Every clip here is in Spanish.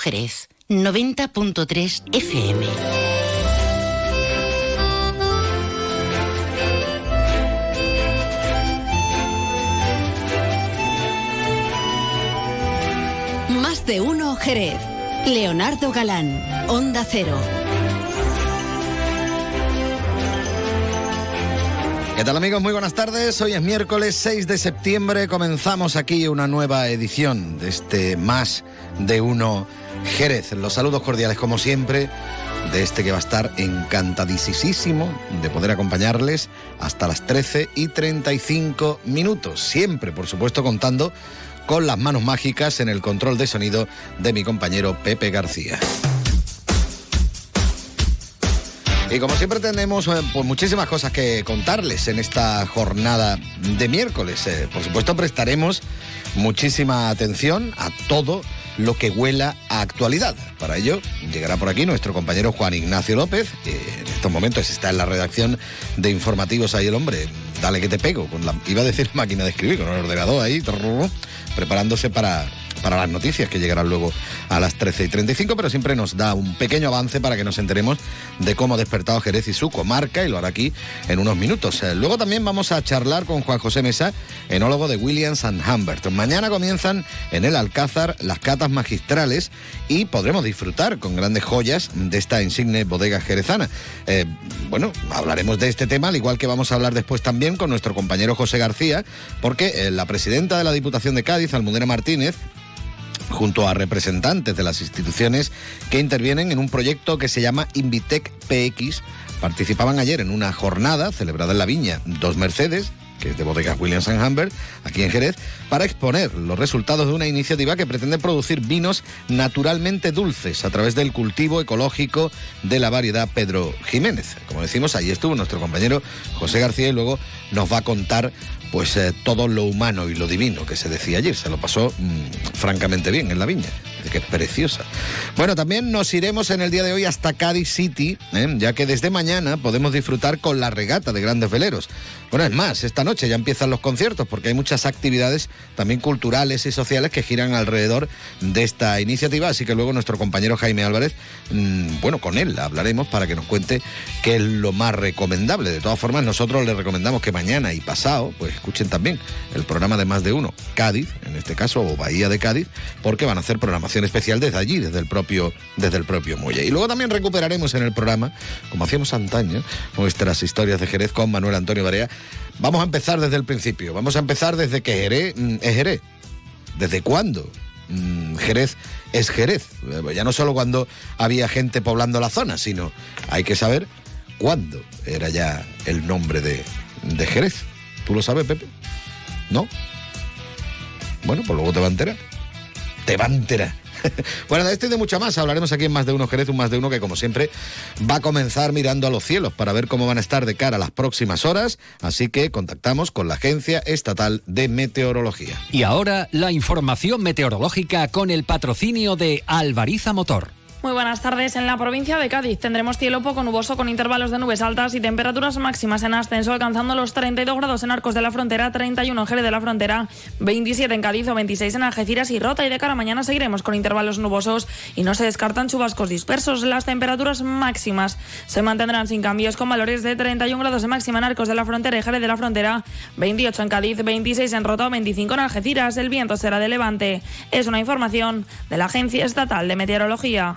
Jerez 90.3 FM. Más de uno Jerez. Leonardo Galán, Onda Cero. ¿Qué tal amigos? Muy buenas tardes. Hoy es miércoles 6 de septiembre. Comenzamos aquí una nueva edición de este Más de Uno Jerez. Los saludos cordiales como siempre de este que va a estar encantadísimo de poder acompañarles hasta las 13 y 35 minutos. Siempre, por supuesto, contando con las manos mágicas en el control de sonido de mi compañero Pepe García. Y como siempre tenemos eh, pues, muchísimas cosas que contarles en esta jornada de miércoles. Eh, por supuesto prestaremos muchísima atención a todo lo que huela a actualidad. Para ello llegará por aquí nuestro compañero Juan Ignacio López, que en estos momentos está en la redacción de informativos ahí el hombre. Dale que te pego, con la, iba a decir máquina de escribir, con el ordenador ahí, preparándose para para las noticias que llegarán luego a las 13 y 35, pero siempre nos da un pequeño avance para que nos enteremos de cómo ha despertado Jerez y su comarca y lo hará aquí en unos minutos. Eh, luego también vamos a charlar con Juan José Mesa, enólogo de Williams and Humbert. Mañana comienzan en el Alcázar las catas magistrales y podremos disfrutar con grandes joyas de esta insigne bodega jerezana. Eh, bueno, hablaremos de este tema, al igual que vamos a hablar después también con nuestro compañero José García, porque eh, la presidenta de la Diputación de Cádiz, Almudena Martínez, junto a representantes de las instituciones que intervienen en un proyecto que se llama Invitec PX. Participaban ayer en una jornada celebrada en la Viña Dos Mercedes, que es de bodegas Williams Humbert, aquí en Jerez, para exponer los resultados de una iniciativa que pretende producir vinos naturalmente dulces a través del cultivo ecológico de la variedad Pedro Jiménez. Como decimos, ahí estuvo nuestro compañero José García y luego nos va a contar pues eh, todo lo humano y lo divino que se decía ayer. Se lo pasó mm, francamente bien en la viña, que es preciosa. Bueno, también nos iremos en el día de hoy hasta Cádiz City, ¿eh? ya que desde mañana podemos disfrutar con la regata de grandes veleros. Bueno, es más, esta noche ya empiezan los conciertos porque hay muchas actividades también culturales y sociales que giran alrededor de esta iniciativa, así que luego nuestro compañero Jaime Álvarez, mm, bueno, con él hablaremos para que nos cuente qué es lo más recomendable. De todas formas, nosotros le recomendamos que mañana y pasado, pues escuchen también el programa de Más de Uno, Cádiz, en este caso, o Bahía de Cádiz, porque van a hacer programación especial desde allí, desde el propio, desde el propio muelle. Y luego también recuperaremos en el programa, como hacíamos antaño, nuestras historias de Jerez con Manuel Antonio Barea, Vamos a empezar desde el principio. Vamos a empezar desde que Jerez mm, es Jerez. ¿Desde cuándo? Mm, Jerez es Jerez. Eh, ya no solo cuando había gente poblando la zona, sino hay que saber cuándo era ya el nombre de, de Jerez. ¿Tú lo sabes, Pepe? ¿No? Bueno, pues luego te va a enterar. Te va a enterar. bueno, de esto y de mucho más hablaremos aquí en Más de Uno Jerez, un Más de Uno que como siempre va a comenzar mirando a los cielos para ver cómo van a estar de cara a las próximas horas, así que contactamos con la Agencia Estatal de Meteorología. Y ahora la información meteorológica con el patrocinio de Alvariza Motor. Muy buenas tardes. En la provincia de Cádiz tendremos cielo poco nuboso con intervalos de nubes altas y temperaturas máximas en ascenso, alcanzando los 32 grados en Arcos de la Frontera, 31 en Jerez de la Frontera, 27 en Cádiz o 26 en Algeciras y Rota. Y de cara a mañana seguiremos con intervalos nubosos y no se descartan chubascos dispersos. Las temperaturas máximas se mantendrán sin cambios con valores de 31 grados de máxima en Arcos de la Frontera y Jerez de la Frontera, 28 en Cádiz, 26 en Rota o 25 en Algeciras. El viento será de levante. Es una información de la Agencia Estatal de Meteorología.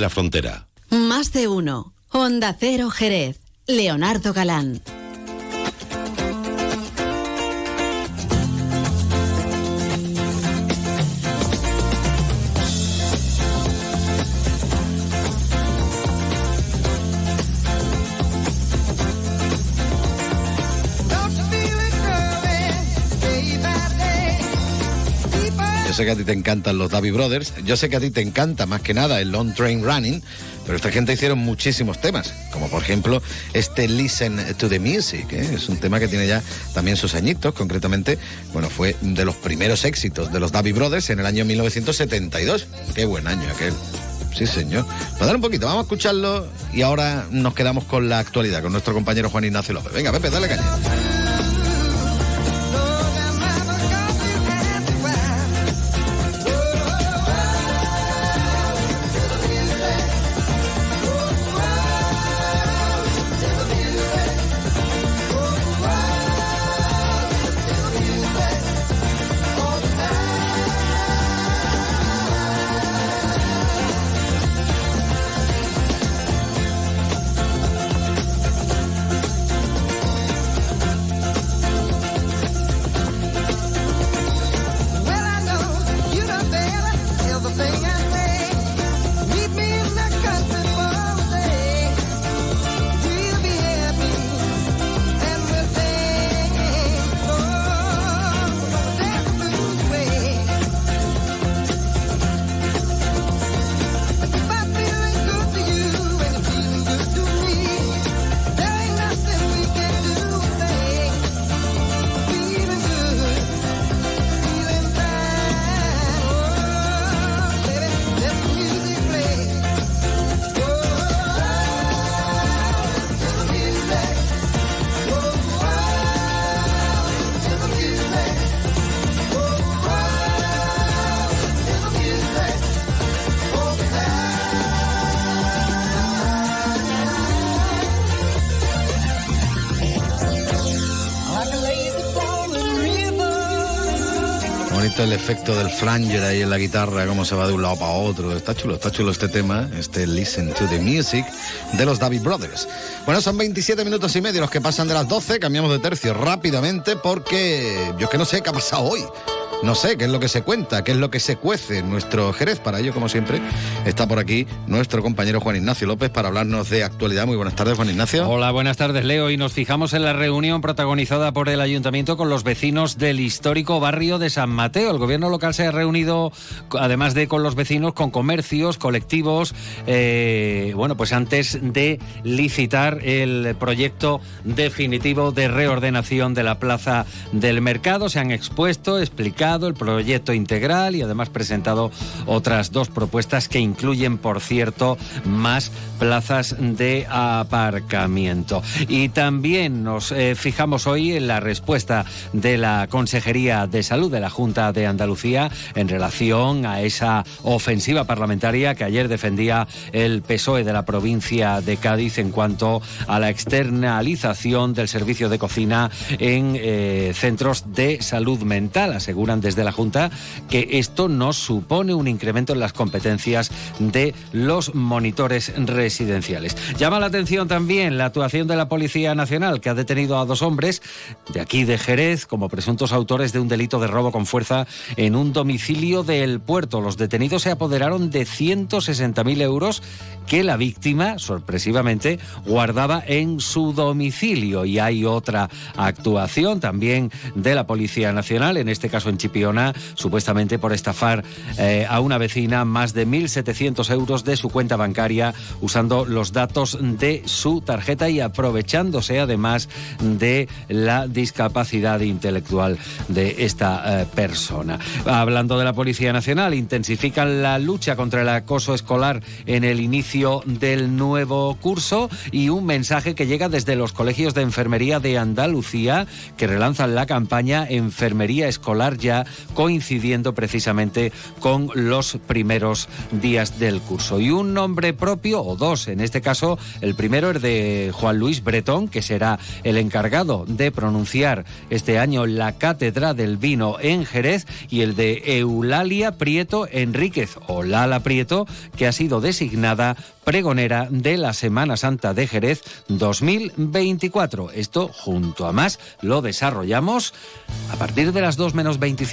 la Frontera. Más de uno. Honda Cero Jerez. Leonardo Galán. Sé que a ti te encantan los Davi Brothers, yo sé que a ti te encanta más que nada el Long Train Running, pero esta gente hicieron muchísimos temas, como por ejemplo este Listen to the Music, ¿eh? es un tema que tiene ya también sus añitos, concretamente, bueno, fue de los primeros éxitos de los Davi Brothers en el año 1972. Qué buen año aquel. Sí, señor. Vamos a dar un poquito, vamos a escucharlo y ahora nos quedamos con la actualidad, con nuestro compañero Juan Ignacio López. Venga, Pepe, dale caña. Efecto del flanger ahí en la guitarra, cómo se va de un lado para otro. Está chulo, está chulo este tema, este Listen to the Music de los David Brothers. Bueno, son 27 minutos y medio los que pasan de las 12. Cambiamos de tercio rápidamente porque yo que no sé qué ha pasado hoy. No sé qué es lo que se cuenta, qué es lo que se cuece en nuestro Jerez. Para ello, como siempre, está por aquí nuestro compañero Juan Ignacio López para hablarnos de actualidad. Muy buenas tardes, Juan Ignacio. Hola, buenas tardes, Leo. Y nos fijamos en la reunión protagonizada por el ayuntamiento con los vecinos del histórico barrio de San Mateo. El gobierno local se ha reunido, además de con los vecinos, con comercios, colectivos. Eh, bueno, pues antes de licitar el proyecto definitivo de reordenación de la plaza del mercado, se han expuesto, explicado el proyecto integral y además presentado otras dos propuestas que incluyen, por cierto, más plazas de aparcamiento. Y también nos eh, fijamos hoy en la respuesta de la Consejería de Salud de la Junta de Andalucía en relación a esa ofensiva parlamentaria que ayer defendía el PSOE de la provincia de Cádiz en cuanto a la externalización del servicio de cocina en eh, centros de salud mental. Aseguran desde la Junta que esto no supone un incremento en las competencias de los monitores residenciales. Llama la atención también la actuación de la Policía Nacional, que ha detenido a dos hombres de aquí de Jerez como presuntos autores de un delito de robo con fuerza en un domicilio del puerto. Los detenidos se apoderaron de 160.000 euros que la víctima, sorpresivamente, guardaba en su domicilio. Y hay otra actuación también de la Policía Nacional, en este caso en Supuestamente por estafar eh, a una vecina más de 1.700 euros de su cuenta bancaria usando los datos de su tarjeta y aprovechándose además de la discapacidad intelectual de esta eh, persona. Hablando de la Policía Nacional, intensifican la lucha contra el acoso escolar en el inicio del nuevo curso y un mensaje que llega desde los colegios de enfermería de Andalucía que relanzan la campaña Enfermería Escolar ya coincidiendo precisamente con los primeros días del curso. Y un nombre propio, o dos en este caso, el primero es de Juan Luis Bretón, que será el encargado de pronunciar este año la cátedra del vino en Jerez, y el de Eulalia Prieto Enríquez, o Lala Prieto, que ha sido designada pregonera de la Semana Santa de Jerez 2024. Esto junto a más lo desarrollamos a partir de las 2 menos 25.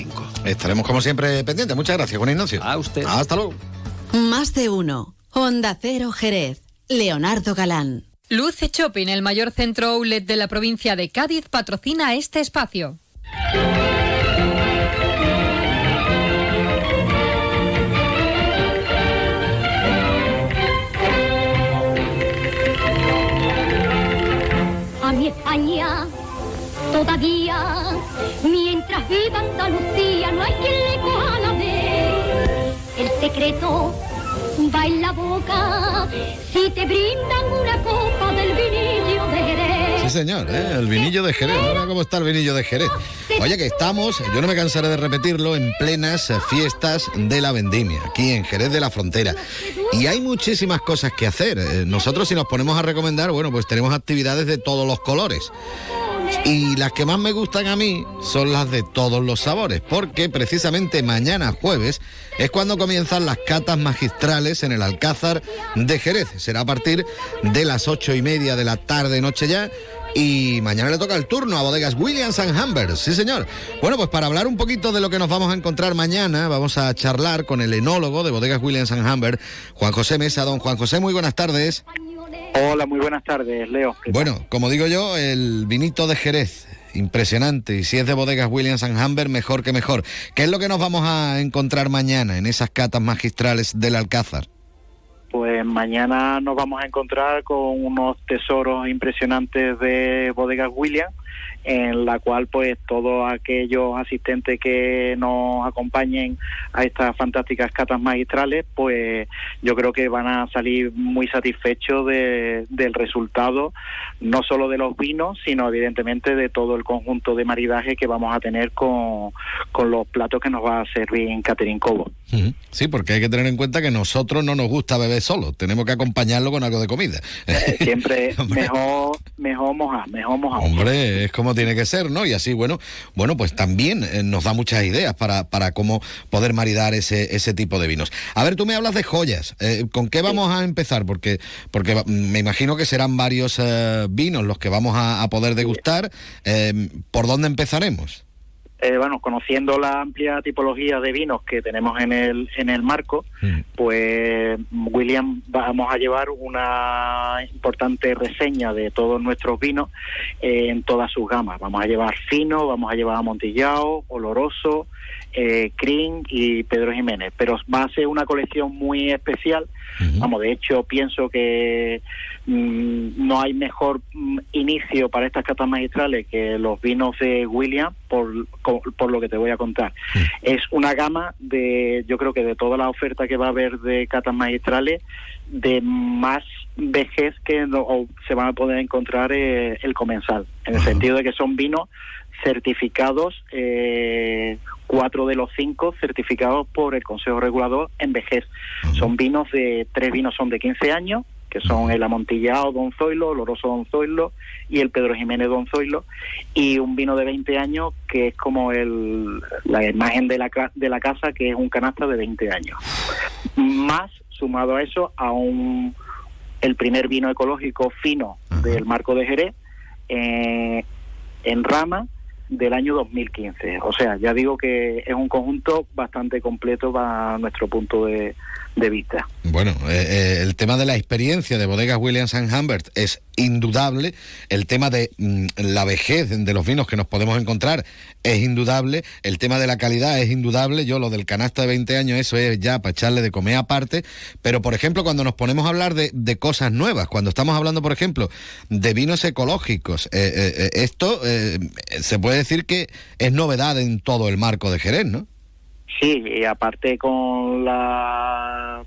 Estaremos como siempre pendientes. Muchas gracias, Juan Ignacio. A usted. Hasta luego. Más de uno. Honda Cero Jerez. Leonardo Galán. Luce Shopping, el mayor centro outlet de la provincia de Cádiz, patrocina este espacio. A mi España todavía mientras viva Andalucía, no hay quien le coja la vez. El secreto va en la boca si te brindan una copa del vinillo de Jerez. Sí, señor, ¿eh? el vinillo de Jerez. Mira cómo está el vinillo de Jerez. Oye, que estamos, yo no me cansaré de repetirlo, en plenas fiestas de la vendimia, aquí en Jerez de la Frontera. Y hay muchísimas cosas que hacer. Eh, Nosotros si nos ponemos a recomendar, bueno, pues tenemos actividades de todos los colores. Y las que más me gustan a mí son las de todos los sabores, porque precisamente mañana jueves es cuando comienzan las catas magistrales en el Alcázar de Jerez. Será a partir de las ocho y media de la tarde, noche ya. Y mañana le toca el turno a bodegas Williams and Humbert. Sí, señor. Bueno, pues para hablar un poquito de lo que nos vamos a encontrar mañana, vamos a charlar con el enólogo de bodegas Williams and Humbert, Juan José Mesa. Don Juan José, muy buenas tardes. Hola, muy buenas tardes, Leo. Bueno, como digo yo, el vinito de Jerez, impresionante. Y si es de bodegas Williams and Humbert, mejor que mejor. ¿Qué es lo que nos vamos a encontrar mañana en esas catas magistrales del Alcázar? Pues mañana nos vamos a encontrar con unos tesoros impresionantes de bodegas Williams en la cual pues todos aquellos asistentes que nos acompañen a estas fantásticas catas magistrales pues yo creo que van a salir muy satisfechos de, del resultado no solo de los vinos sino evidentemente de todo el conjunto de maridaje que vamos a tener con, con los platos que nos va a servir en Catering Cobo. Sí, porque hay que tener en cuenta que nosotros no nos gusta beber solo, tenemos que acompañarlo con algo de comida. Eh, siempre mejor mejor mojar, mejor mojar. Hombre, es como tiene que ser, ¿no? Y así, bueno, bueno, pues también eh, nos da muchas ideas para, para cómo poder maridar ese, ese tipo de vinos. A ver, tú me hablas de joyas. Eh, ¿Con qué vamos a empezar? Porque, porque me imagino que serán varios eh, vinos los que vamos a, a poder degustar. Eh, ¿Por dónde empezaremos? Eh, bueno, conociendo la amplia tipología de vinos que tenemos en el, en el marco, pues William vamos a llevar una importante reseña de todos nuestros vinos eh, en todas sus gamas. Vamos a llevar fino, vamos a llevar amontillado, oloroso, eh, Cream y Pedro Jiménez, pero va a ser una colección muy especial. Vamos, de hecho pienso que mm, no hay mejor mm, inicio para estas catas magistrales que los vinos de William, por, por lo que te voy a contar. Es una gama de, yo creo que de toda la oferta que va a haber de catas magistrales, de más vejez que no- o se van a poder encontrar eh, el comensal, en el sentido de que son vinos certificados, eh, cuatro de los cinco certificados por el Consejo Regulador en vejez. Son vinos de, tres vinos son de 15 años, que son el Amontillado Don Zoilo, el Oroso Don Zoilo y el Pedro Jiménez Don Zoilo, y un vino de 20 años que es como el, la imagen de la, de la casa, que es un canasta de 20 años. Más, sumado a eso, a un, el primer vino ecológico fino del Marco de Jerez, eh, en rama del año 2015. O sea, ya digo que es un conjunto bastante completo para nuestro punto de, de vista. Bueno, eh, eh, el tema de la experiencia de bodegas Williams and Humbert es indudable. El tema de mm, la vejez de los vinos que nos podemos encontrar es indudable. El tema de la calidad es indudable. Yo lo del canasta de 20 años, eso es ya para echarle de comer aparte. Pero, por ejemplo, cuando nos ponemos a hablar de, cosas nuevas, cuando estamos hablando, por ejemplo, de vinos ecológicos, eh, eh, esto se puede decir que es novedad en todo el marco de Jerez, ¿no? Sí, y aparte con la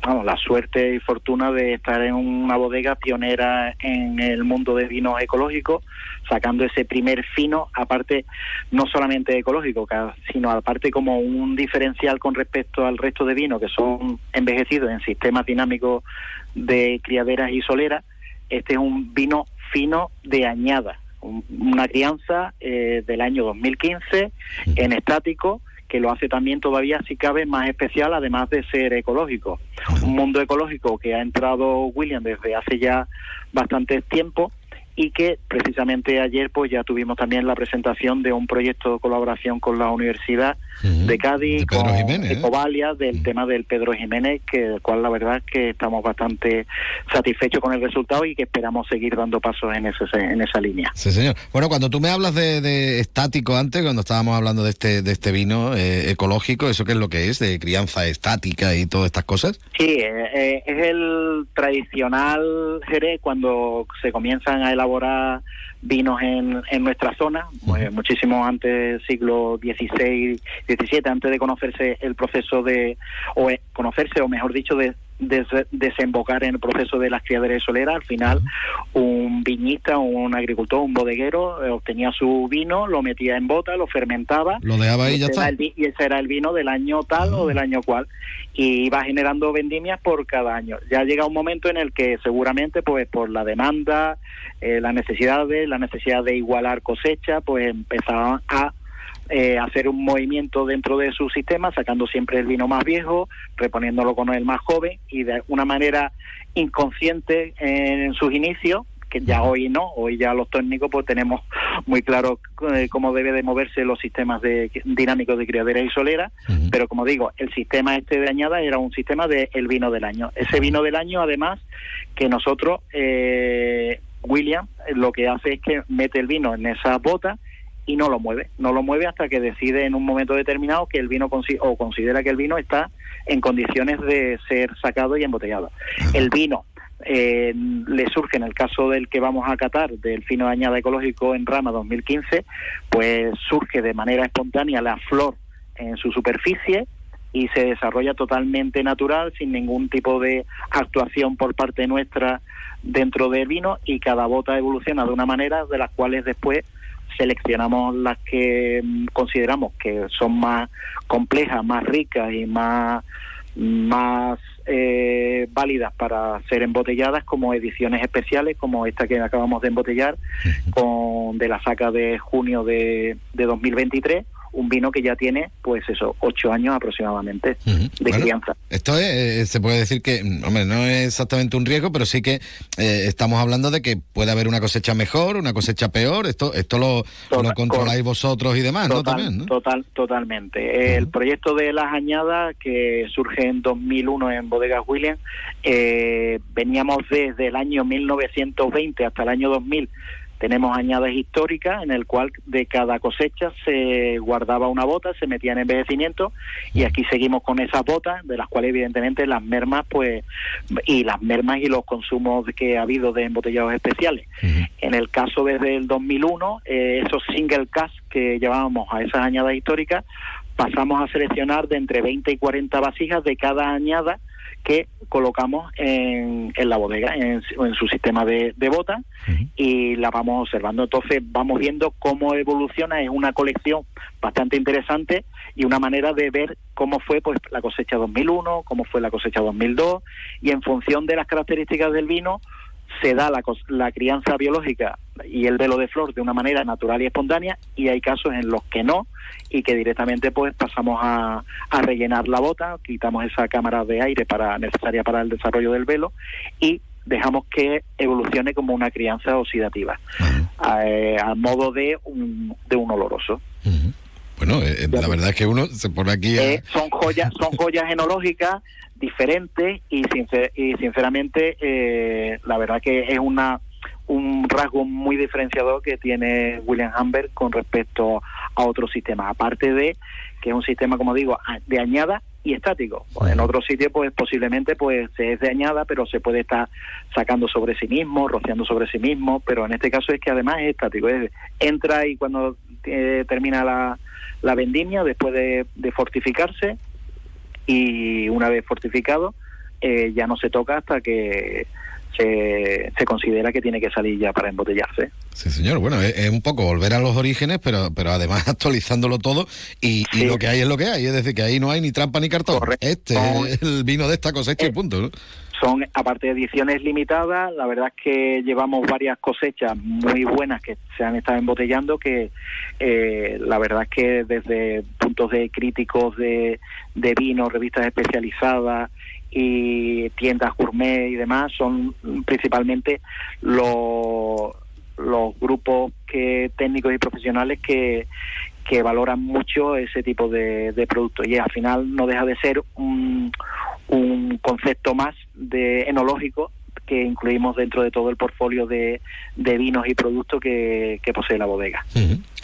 vamos, la suerte y fortuna de estar en una bodega pionera en el mundo de vinos ecológicos, sacando ese primer fino, aparte no solamente ecológico, sino aparte como un diferencial con respecto al resto de vinos que son envejecidos en sistemas dinámicos de criaderas y soleras. Este es un vino fino de añada, un- una crianza eh, del año 2015 en estático que lo hace también todavía, si cabe, más especial, además de ser ecológico. Un mundo ecológico que ha entrado William desde hace ya bastante tiempo y que precisamente ayer pues ya tuvimos también la presentación de un proyecto de colaboración con la Universidad de Cádiz, Pedro con Jiménez, ¿eh? Ecovalia, del tema del Pedro Jiménez, que del cual la verdad es que estamos bastante satisfechos con el resultado y que esperamos seguir dando pasos en, ese, en esa línea. Sí, señor. Bueno, cuando tú me hablas de, de estático antes, cuando estábamos hablando de este, de este vino eh, ecológico, ¿eso qué es lo que es? ¿De crianza estática y todas estas cosas? Sí, eh, es el tradicional Jerez cuando se comienzan a elaborar vinos en, en nuestra zona, pues, muchísimo antes del siglo XVI, XVII, antes de conocerse el proceso de, o eh, conocerse, o mejor dicho, de des- desembocar en el proceso de las criaderas soleras. Al final, un viñista, un agricultor, un bodeguero eh, obtenía su vino, lo metía en bota, lo fermentaba. Lo dejaba ahí y ya ese está. el y ese era el vino del año tal o del año cual. Y iba generando vendimias por cada año. Ya llega un momento en el que seguramente, pues por la demanda, eh, las necesidades, la necesidad de igualar cosecha, pues empezaban a eh, hacer un movimiento dentro de su sistema, sacando siempre el vino más viejo, reponiéndolo con el más joven y de una manera inconsciente en sus inicios, que ya hoy no, hoy ya los técnicos pues tenemos muy claro eh, cómo debe de moverse los sistemas de, dinámicos de criaderas y soleras, pero como digo, el sistema este de añada era un sistema de el vino del año. Ese vino del año además que nosotros, eh, William, lo que hace es que mete el vino en esa bota y no lo mueve, no lo mueve hasta que decide en un momento determinado que el vino consi- o considera que el vino está en condiciones de ser sacado y embotellado. El vino eh, le surge en el caso del que vamos a catar del fino de añada ecológico en rama 2015, pues surge de manera espontánea la flor en su superficie y se desarrolla totalmente natural sin ningún tipo de actuación por parte nuestra dentro del vino y cada bota evoluciona de una manera de las cuales después seleccionamos las que mm, consideramos que son más complejas, más ricas y más más eh, válidas para ser embotelladas como ediciones especiales como esta que acabamos de embotellar con de la saca de junio de, de 2023 un vino que ya tiene pues eso ocho años aproximadamente de Bueno, crianza Esto es, eh, se puede decir que, mm, hombre, no es exactamente un riesgo, pero sí que eh, estamos hablando de que puede haber una cosecha mejor, una cosecha peor. Esto esto lo, lo controláis vosotros y demás, ¿no? También, ¿no? total, totalmente. El proyecto de las añadas que surge en 2001 en Bodegas Williams, eh, veníamos desde el año 1920 hasta el año 2000. Tenemos añadas históricas en el cual de cada cosecha se guardaba una bota, se metía en envejecimiento y aquí seguimos con esas botas, de las cuales evidentemente las mermas, pues, y las mermas y los consumos que ha habido de embotellados especiales. En el caso desde el 2001, eh, esos single cask que llevábamos a esas añadas históricas, pasamos a seleccionar de entre 20 y 40 vasijas de cada añada que colocamos en, en la bodega, en, su- en su sistema de, de bota, y la vamos observando. Entonces vamos viendo cómo evoluciona, es una colección bastante interesante y una manera de ver cómo fue pues la cosecha 2001, cómo fue la cosecha 2002, y en función de las características del vino, se da la, la crianza biológica y el velo de flor de una manera natural y espontánea y hay casos en los que no y que directamente pues pasamos a, a rellenar la bota, quitamos esa cámara de aire para necesaria para el desarrollo del velo y dejamos que evolucione como una crianza oxidativa eh, a modo de un, de un oloroso. Bueno, eh, eh, la verdad es que uno se pone aquí a- Eh, son joyas son joyas enológicas diferentes y, sincer- y sinceramente eh, la verdad que es una un rasgo muy diferenciador que tiene William Humbert con respecto a otros sistemas. Aparte de que es un sistema como digo de añada y estático. Pues en otros sitios pues posiblemente pues se es de añada pero se puede estar sacando sobre sí mismo rociando sobre sí mismo pero en este caso es que además es estático. Es, entra y cuando eh, termina la, la vendimia después de, de fortificarse y una vez fortificado eh, ya no se toca hasta que se, se considera que tiene que salir ya para embotellarse. Sí, señor. Bueno, es, es un poco volver a los orígenes, pero, pero además actualizándolo todo y, y lo que hay es lo que hay. Es decir, que ahí no hay ni trampa ni cartón. Este es el vino de esta cosecha y punto. ¿no? Son, aparte de ediciones limitadas, la verdad es que llevamos varias cosechas muy buenas que se han estado embotellando, que eh, la verdad es que desde puntos de críticos de, de vino, revistas especializadas y tiendas gourmet y demás, son principalmente los, los grupos que técnicos y profesionales que, que valoran mucho ese tipo de, de productos y al final no deja de ser un, un concepto más de enológico que incluimos dentro de todo el portfolio de, de vinos y productos que, que posee la bodega.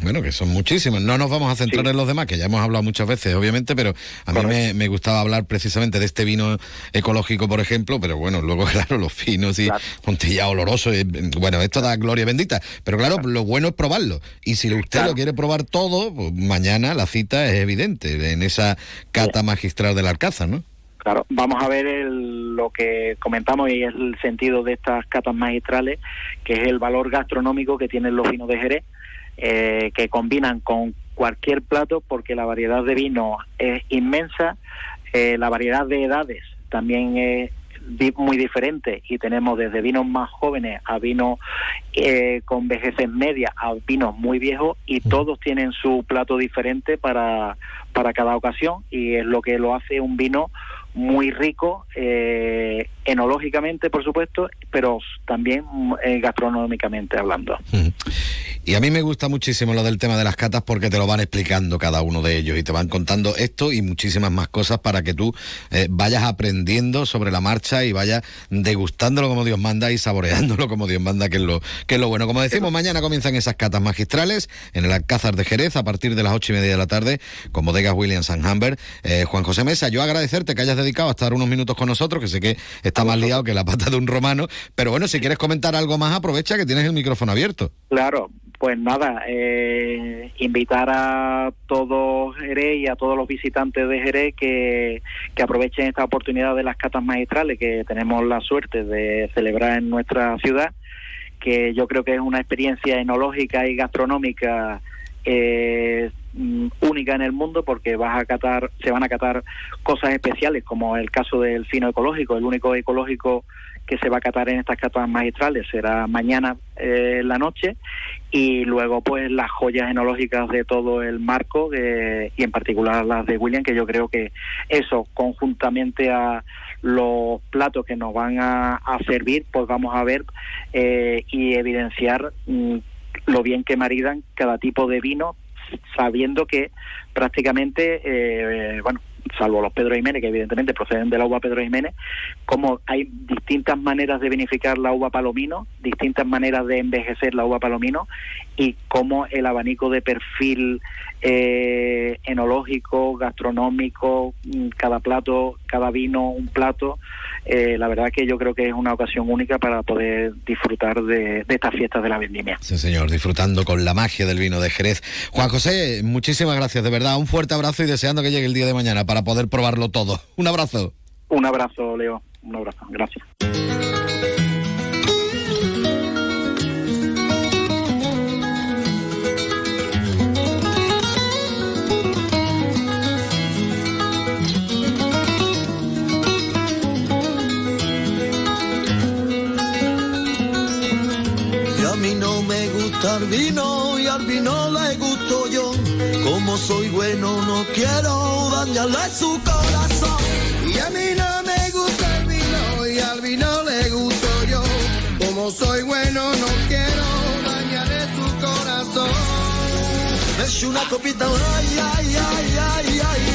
Bueno, que son muchísimos. No nos vamos a centrar en los demás, que ya hemos hablado muchas veces, obviamente, pero a mí me, me, gustaba hablar precisamente de este vino ecológico, por ejemplo, pero bueno, luego, claro, los finos y Montilla oloroso, y, bueno, esto da gloria bendita. Pero claro, lo bueno es probarlo. Y si usted lo quiere probar todo, pues mañana la cita es evidente en esa cata magistral del Alcázar, ¿no? Claro, vamos a ver lo que comentamos y es el sentido de estas catas magistrales, que es el valor gastronómico que tienen los vinos de Jerez, eh, que combinan con cualquier plato porque la variedad de vino es inmensa, eh, la variedad de edades también es muy diferente y tenemos desde vinos más jóvenes a vinos eh, con vejeces media a vinos muy viejos y todos tienen su plato diferente para, para cada ocasión y es lo que lo hace un vino muy rico eh, enológicamente, por supuesto, pero también eh, gastronómicamente hablando. Y a mí me gusta muchísimo lo del tema de las catas porque te lo van explicando cada uno de ellos y te van contando esto y muchísimas más cosas para que tú eh, vayas aprendiendo sobre la marcha y vayas degustándolo como Dios manda y saboreándolo como Dios manda, que es lo, que es lo bueno. Como decimos, mañana comienzan esas catas magistrales en el Alcázar de Jerez a partir de las ocho y media de la tarde con bodegas Williams and Humber. Eh, Juan José Mesa, yo agradecerte que hayas dedicado a estar unos minutos con nosotros, que sé que está más liado que la pata de un romano, pero bueno, si quieres comentar algo más, aprovecha que tienes el micrófono abierto. Claro, pues nada, eh, invitar a todos Jerez y a todos los visitantes de Jerez que, que aprovechen esta oportunidad de las catas magistrales que tenemos la suerte de celebrar en nuestra ciudad, que yo creo que es una experiencia enológica y gastronómica eh, mm, única en el mundo porque vas a catar, se van a catar cosas especiales como el caso del fino ecológico, el único ecológico que se va a catar en estas catas magistrales será mañana eh, en la noche y luego pues las joyas enológicas de todo el marco y en particular las de William que yo creo que eso conjuntamente a los platos que nos van a, servir pues vamos a ver eh, y evidenciar mm, lo bien que maridan cada tipo de vino sabiendo que prácticamente eh, bueno salvo los Pedro Jiménez, que evidentemente proceden de la uva Pedro Jiménez, como hay distintas maneras de beneficiar la uva palomino, distintas maneras de envejecer la uva palomino, y cómo el abanico de perfil eh, enológico, gastronómico, mm, cada plato, cada vino, un plato, eh, la verdad que yo creo que es una ocasión única para poder disfrutar de, de estas fiestas de la vendimia. Sí, señor, disfrutando con la magia del vino de Jerez. Juan José, muchísimas gracias, de verdad, un fuerte abrazo y deseando que llegue el día de mañana para poder probarlo todo. Un abrazo. Un abrazo, Leo. Un abrazo. Gracias. El vino y al vino le gusto yo. Como soy bueno no quiero dañarle su corazón. Y a mí no me gusta el vino y al vino le gusto yo. Como soy bueno no quiero dañarle su corazón. Echo una copita, ay, ay, ay, ay, ay.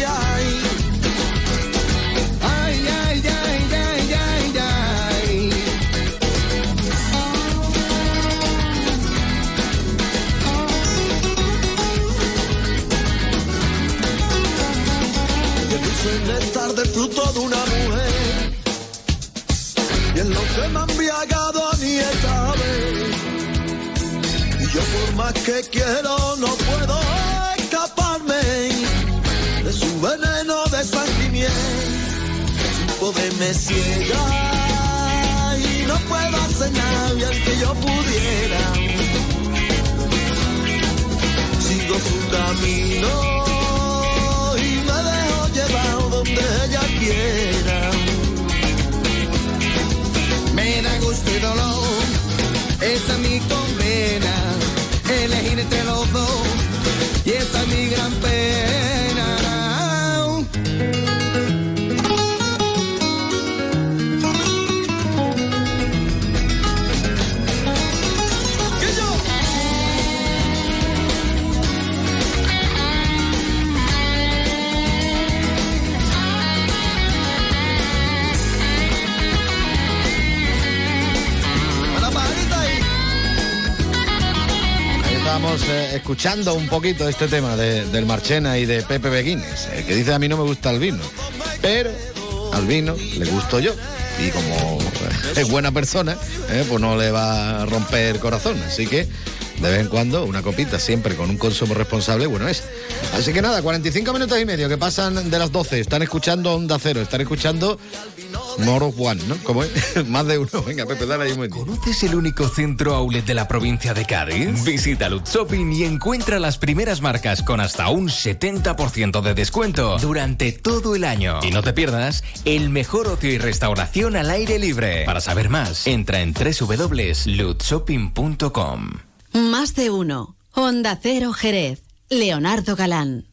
Que me ha embriagado ni esta vez. Y yo por más que quiero no puedo escaparme de su veneno de sangre. Su poder me ciega y no puedo hacer nada bien que yo pudiera. Sigo su camino y me dejo llevar donde ella quiera. Elegir entre los dos, eh, escuchando un poquito este tema de- del Marchena y de Pepe Beguines, eh, que dice a mí no me gusta el vino, pero al vino le gusto yo. Y como es buena persona, eh, pues no le va a romper corazón. Así que de vez en cuando una copita, siempre con un consumo responsable, bueno es. Así que nada, 45 minutos y medio que pasan de las 12. Están escuchando Onda Cero, están escuchando More of One, ¿no? ¿Cómo es? Más de uno. Venga, Pepe, dale ahí un momentito. ¿Conoces el único centro outlet de la provincia de Cádiz? Visita Lutz Shopping y encuentra las primeras marcas con hasta un 70% de descuento durante todo el año. Y no te pierdas el mejor ocio y restauración al aire libre. Para saber más, entra en www.lutzshopping.com. Más de uno. Onda Cero Jerez. Leonardo Galán.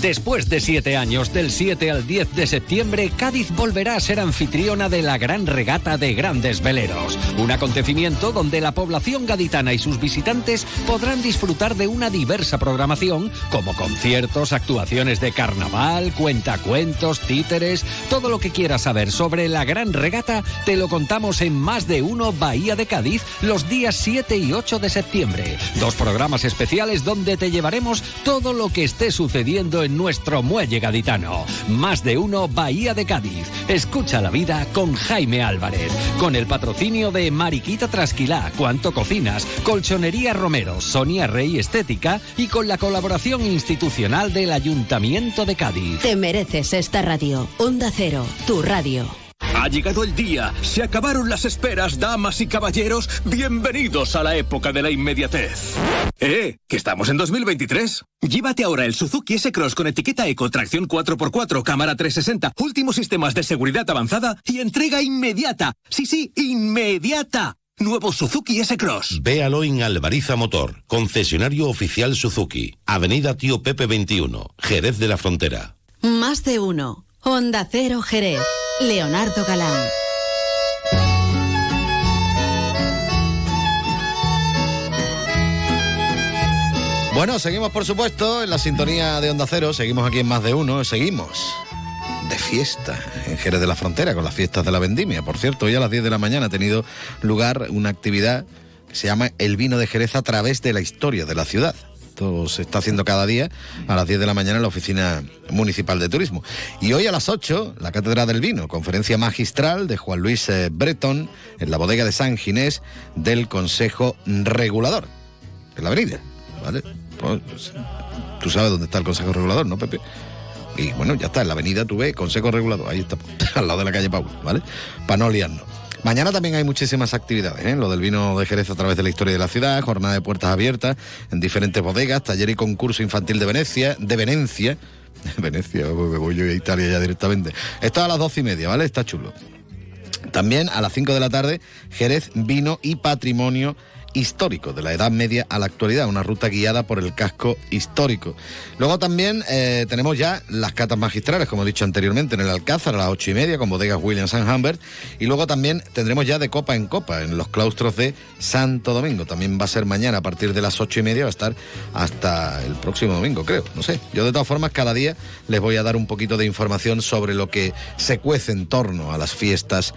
Después de siete años, del 7 al 10 de septiembre, Cádiz volverá a ser anfitriona de la Gran Regata de Grandes Veleros. Un acontecimiento donde la población gaditana y sus visitantes podrán disfrutar de una diversa programación, como conciertos, actuaciones de carnaval, cuentacuentos, títeres. Todo lo que quieras saber sobre la Gran Regata te lo contamos en Más de Uno Bahía de Cádiz los días 7 y 8 de septiembre. Dos programas especiales donde te llevaremos todo lo que esté sucediendo en nuestro muelle gaditano. Más de Uno Bahía de Cádiz. Escucha la vida con Jaime Álvarez. Con el patrocinio de Mariquita Trasquilá, Cuanto Cocinas, Colchonería Romero, Sonia Rey Estética y con la colaboración institucional del Ayuntamiento de Cádiz. Te mereces esta radio. Onda Cero, tu radio. Ha llegado el día, se acabaron las esperas, damas y caballeros, bienvenidos a la época de la inmediatez. ¡Eh! Que estamos en 2023. Llévate ahora el Suzuki S-Cross con etiqueta Eco, tracción 4x4, cámara 360, últimos sistemas de seguridad avanzada y entrega inmediata. Sí, sí, inmediata. Nuevo Suzuki S-Cross. Véalo en Alvariza Motor, concesionario oficial Suzuki, Avenida Tío Pepe 21, Jerez de la Frontera. Más de uno. Onda Cero Jerez. Leonardo Galán. Bueno, seguimos por supuesto en la sintonía de Onda Cero, seguimos aquí en Más de Uno, seguimos de fiesta en Jerez de la Frontera con las fiestas de la vendimia. Por cierto, hoy a las 10 de la mañana ha tenido lugar una actividad que se llama El vino de Jerez a través de la historia de la ciudad. Esto se está haciendo cada día a las 10 de la mañana en la Oficina Municipal de Turismo. Y hoy a las 8, la Cátedra del Vino, conferencia magistral de Juan Luis eh, Breton en la bodega de San Ginés del Consejo Regulador, en la avenida. ¿Vale? Pues, tú sabes dónde está el Consejo Regulador, ¿no, Pepe? Y bueno, ya está, en la avenida tú ves Consejo Regulador, ahí está, al lado de la calle Pau, ¿vale? Para no liarnos. Mañana también hay muchísimas actividades, ¿eh? Lo del vino de Jerez a través de la historia de la ciudad, jornada de puertas abiertas en diferentes bodegas, taller y concurso infantil de Venecia, de Venecia. Venecia, me voy yo a Italia ya directamente. Esto a las doce y media, ¿vale? Está chulo. También a las 5 de la tarde, Jerez, vino y patrimonio histórico, de la Edad Media a la actualidad, una ruta guiada por el casco histórico. Luego también eh, tenemos ya las catas magistrales, como he dicho anteriormente, en el Alcázar a las ocho y media con bodegas Williams and Humbert. Y luego también tendremos ya de copa en copa en los claustros de Santo Domingo. También va a ser mañana a partir de las ocho y media, va a estar hasta el próximo domingo, creo. No sé. Yo de todas formas cada día les voy a dar un poquito de información sobre lo que se cuece en torno a las fiestas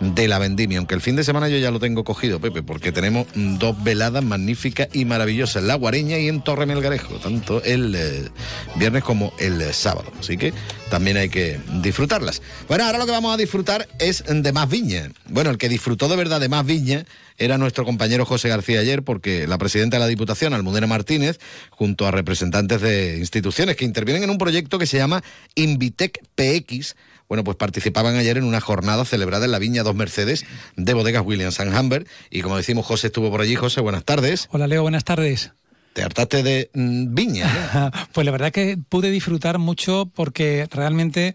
de la vendimia, aunque el fin de semana yo ya lo tengo cogido, Pepe, porque tenemos dos veladas magníficas y maravillosas en La Guareña y en Torre Melgarejo, tanto el eh, viernes como el eh, sábado. Así que también hay que disfrutarlas. Bueno, ahora lo que vamos a disfrutar es de más viña. Bueno, el que disfrutó de verdad de más viña era nuestro compañero José García ayer, porque la presidenta de la Diputación, Almudena Martínez, junto a representantes de instituciones que intervienen en un proyecto que se llama Invitec PX, bueno, pues participaban ayer en una jornada celebrada en la Viña Dos Mercedes de Bodegas Williams and Humbert. Y como decimos, José estuvo por allí. José, buenas tardes. Hola Leo, buenas tardes. Te hartaste de mm, viña. pues la verdad que pude disfrutar mucho porque realmente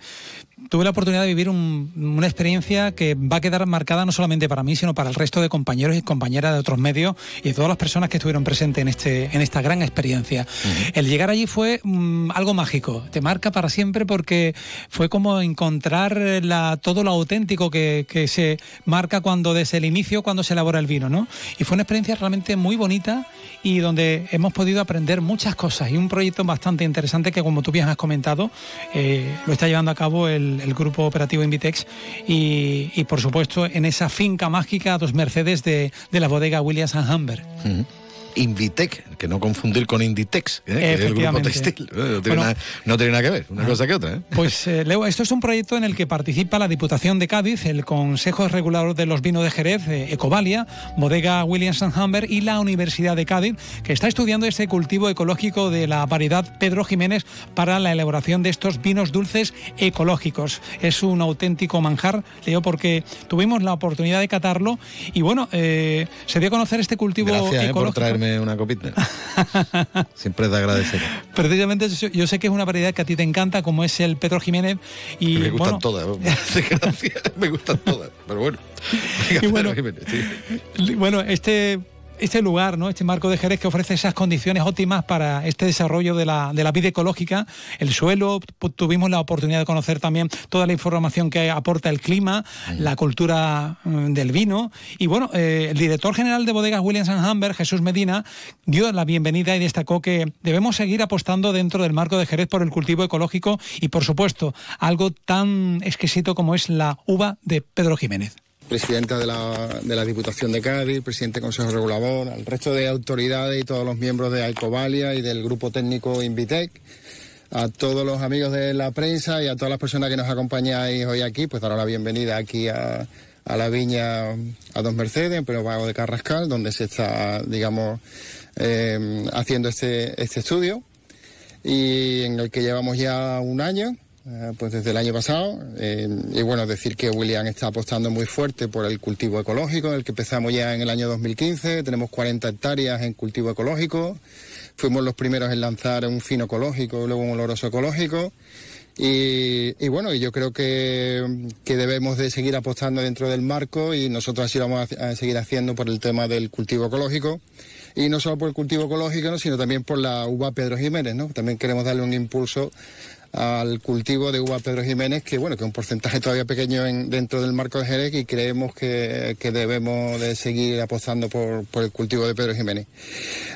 tuve la oportunidad de vivir un- una experiencia que va a quedar marcada no solamente para mí, sino para el resto de compañeros y compañeras de otros medios y de todas las personas que estuvieron presentes en, este, en esta gran experiencia. El llegar allí fue mm, algo mágico, te marca para siempre porque fue como encontrar la, todo lo auténtico que, que se marca cuando desde el inicio, cuando se elabora el vino, ¿no? Y fue una experiencia realmente muy bonita y donde hemos podido aprender muchas cosas y un proyecto bastante interesante que, como tú bien has comentado, eh, lo está llevando a cabo el, grupo operativo Invitex y, por supuesto, en esa finca mágica Dos Mercedes de, de la bodega Williams and Humbert. Ujú. Invitec, que no confundir con Inditex, ¿eh? que es el grupo textil. No tiene, nada, no tiene, nada, que ver, una ah. cosa que otra. ¿eh? Pues, eh, Leo, esto es un proyecto en el que participa la Diputación de Cádiz, el Consejo Regulador de los Vinos de Jerez, Ecovalia, Bodega Williams Humber y la Universidad de Cádiz, que está estudiando este cultivo ecológico de la variedad Pedro Jiménez para la elaboración de estos vinos dulces ecológicos. Es un auténtico manjar, Leo, porque tuvimos la oportunidad de catarlo y bueno, se dio a conocer este cultivo ecológico una copita. Siempre te agradecer. Precisamente yo sé que es una variedad que a ti te encanta, como es el Pedro Jiménez. Y, me gustan todas, me gustan todas, pero bueno. bueno, bueno, este este lugar, ¿no? este marco de Jerez que ofrece esas condiciones óptimas para este desarrollo de la, de la vida ecológica, el suelo, tuvimos la oportunidad de conocer también toda la información que aporta el clima, la cultura mm, del vino. Y bueno, eh, el director general de bodegas Williams Humber, Jesús Medina, dio la bienvenida y destacó que debemos seguir apostando dentro del marco de Jerez por el cultivo ecológico y, por supuesto, algo tan exquisito como es la uva de Pedro Jiménez presidenta de la, de la Diputación de Cádiz, presidente del Consejo Regulador, al resto de autoridades y todos los miembros de Alcovalia y del grupo técnico Invitec, a todos los amigos de la prensa y a todas las personas que nos acompañáis hoy aquí, pues dar la bienvenida aquí a, a la viña a Dos Mercedes, en Pero Vago de Carrascal, donde se está, digamos, eh, haciendo este, este estudio. Y en el que llevamos ya un año eh, pues desde el año pasado. Eh, y bueno, decir que William está apostando muy fuerte por el cultivo ecológico, el que empezamos ya en el año 2015. Tenemos 40 hectáreas en cultivo ecológico. Fuimos los primeros en lanzar un fino ecológico, luego un oloroso ecológico. Y, bueno, yo creo que, debemos de seguir apostando dentro del marco y nosotros así lo vamos a, seguir haciendo por el tema del cultivo ecológico. Y no solo por el cultivo ecológico, sino también por la uva Pedro Jiménez, ¿no? También queremos darle un impulso al cultivo de uva Pedro Jiménez, que bueno, que es un porcentaje todavía pequeño en, dentro del marco de Jerez y creemos que, debemos de seguir apostando por, el cultivo de Pedro Jiménez.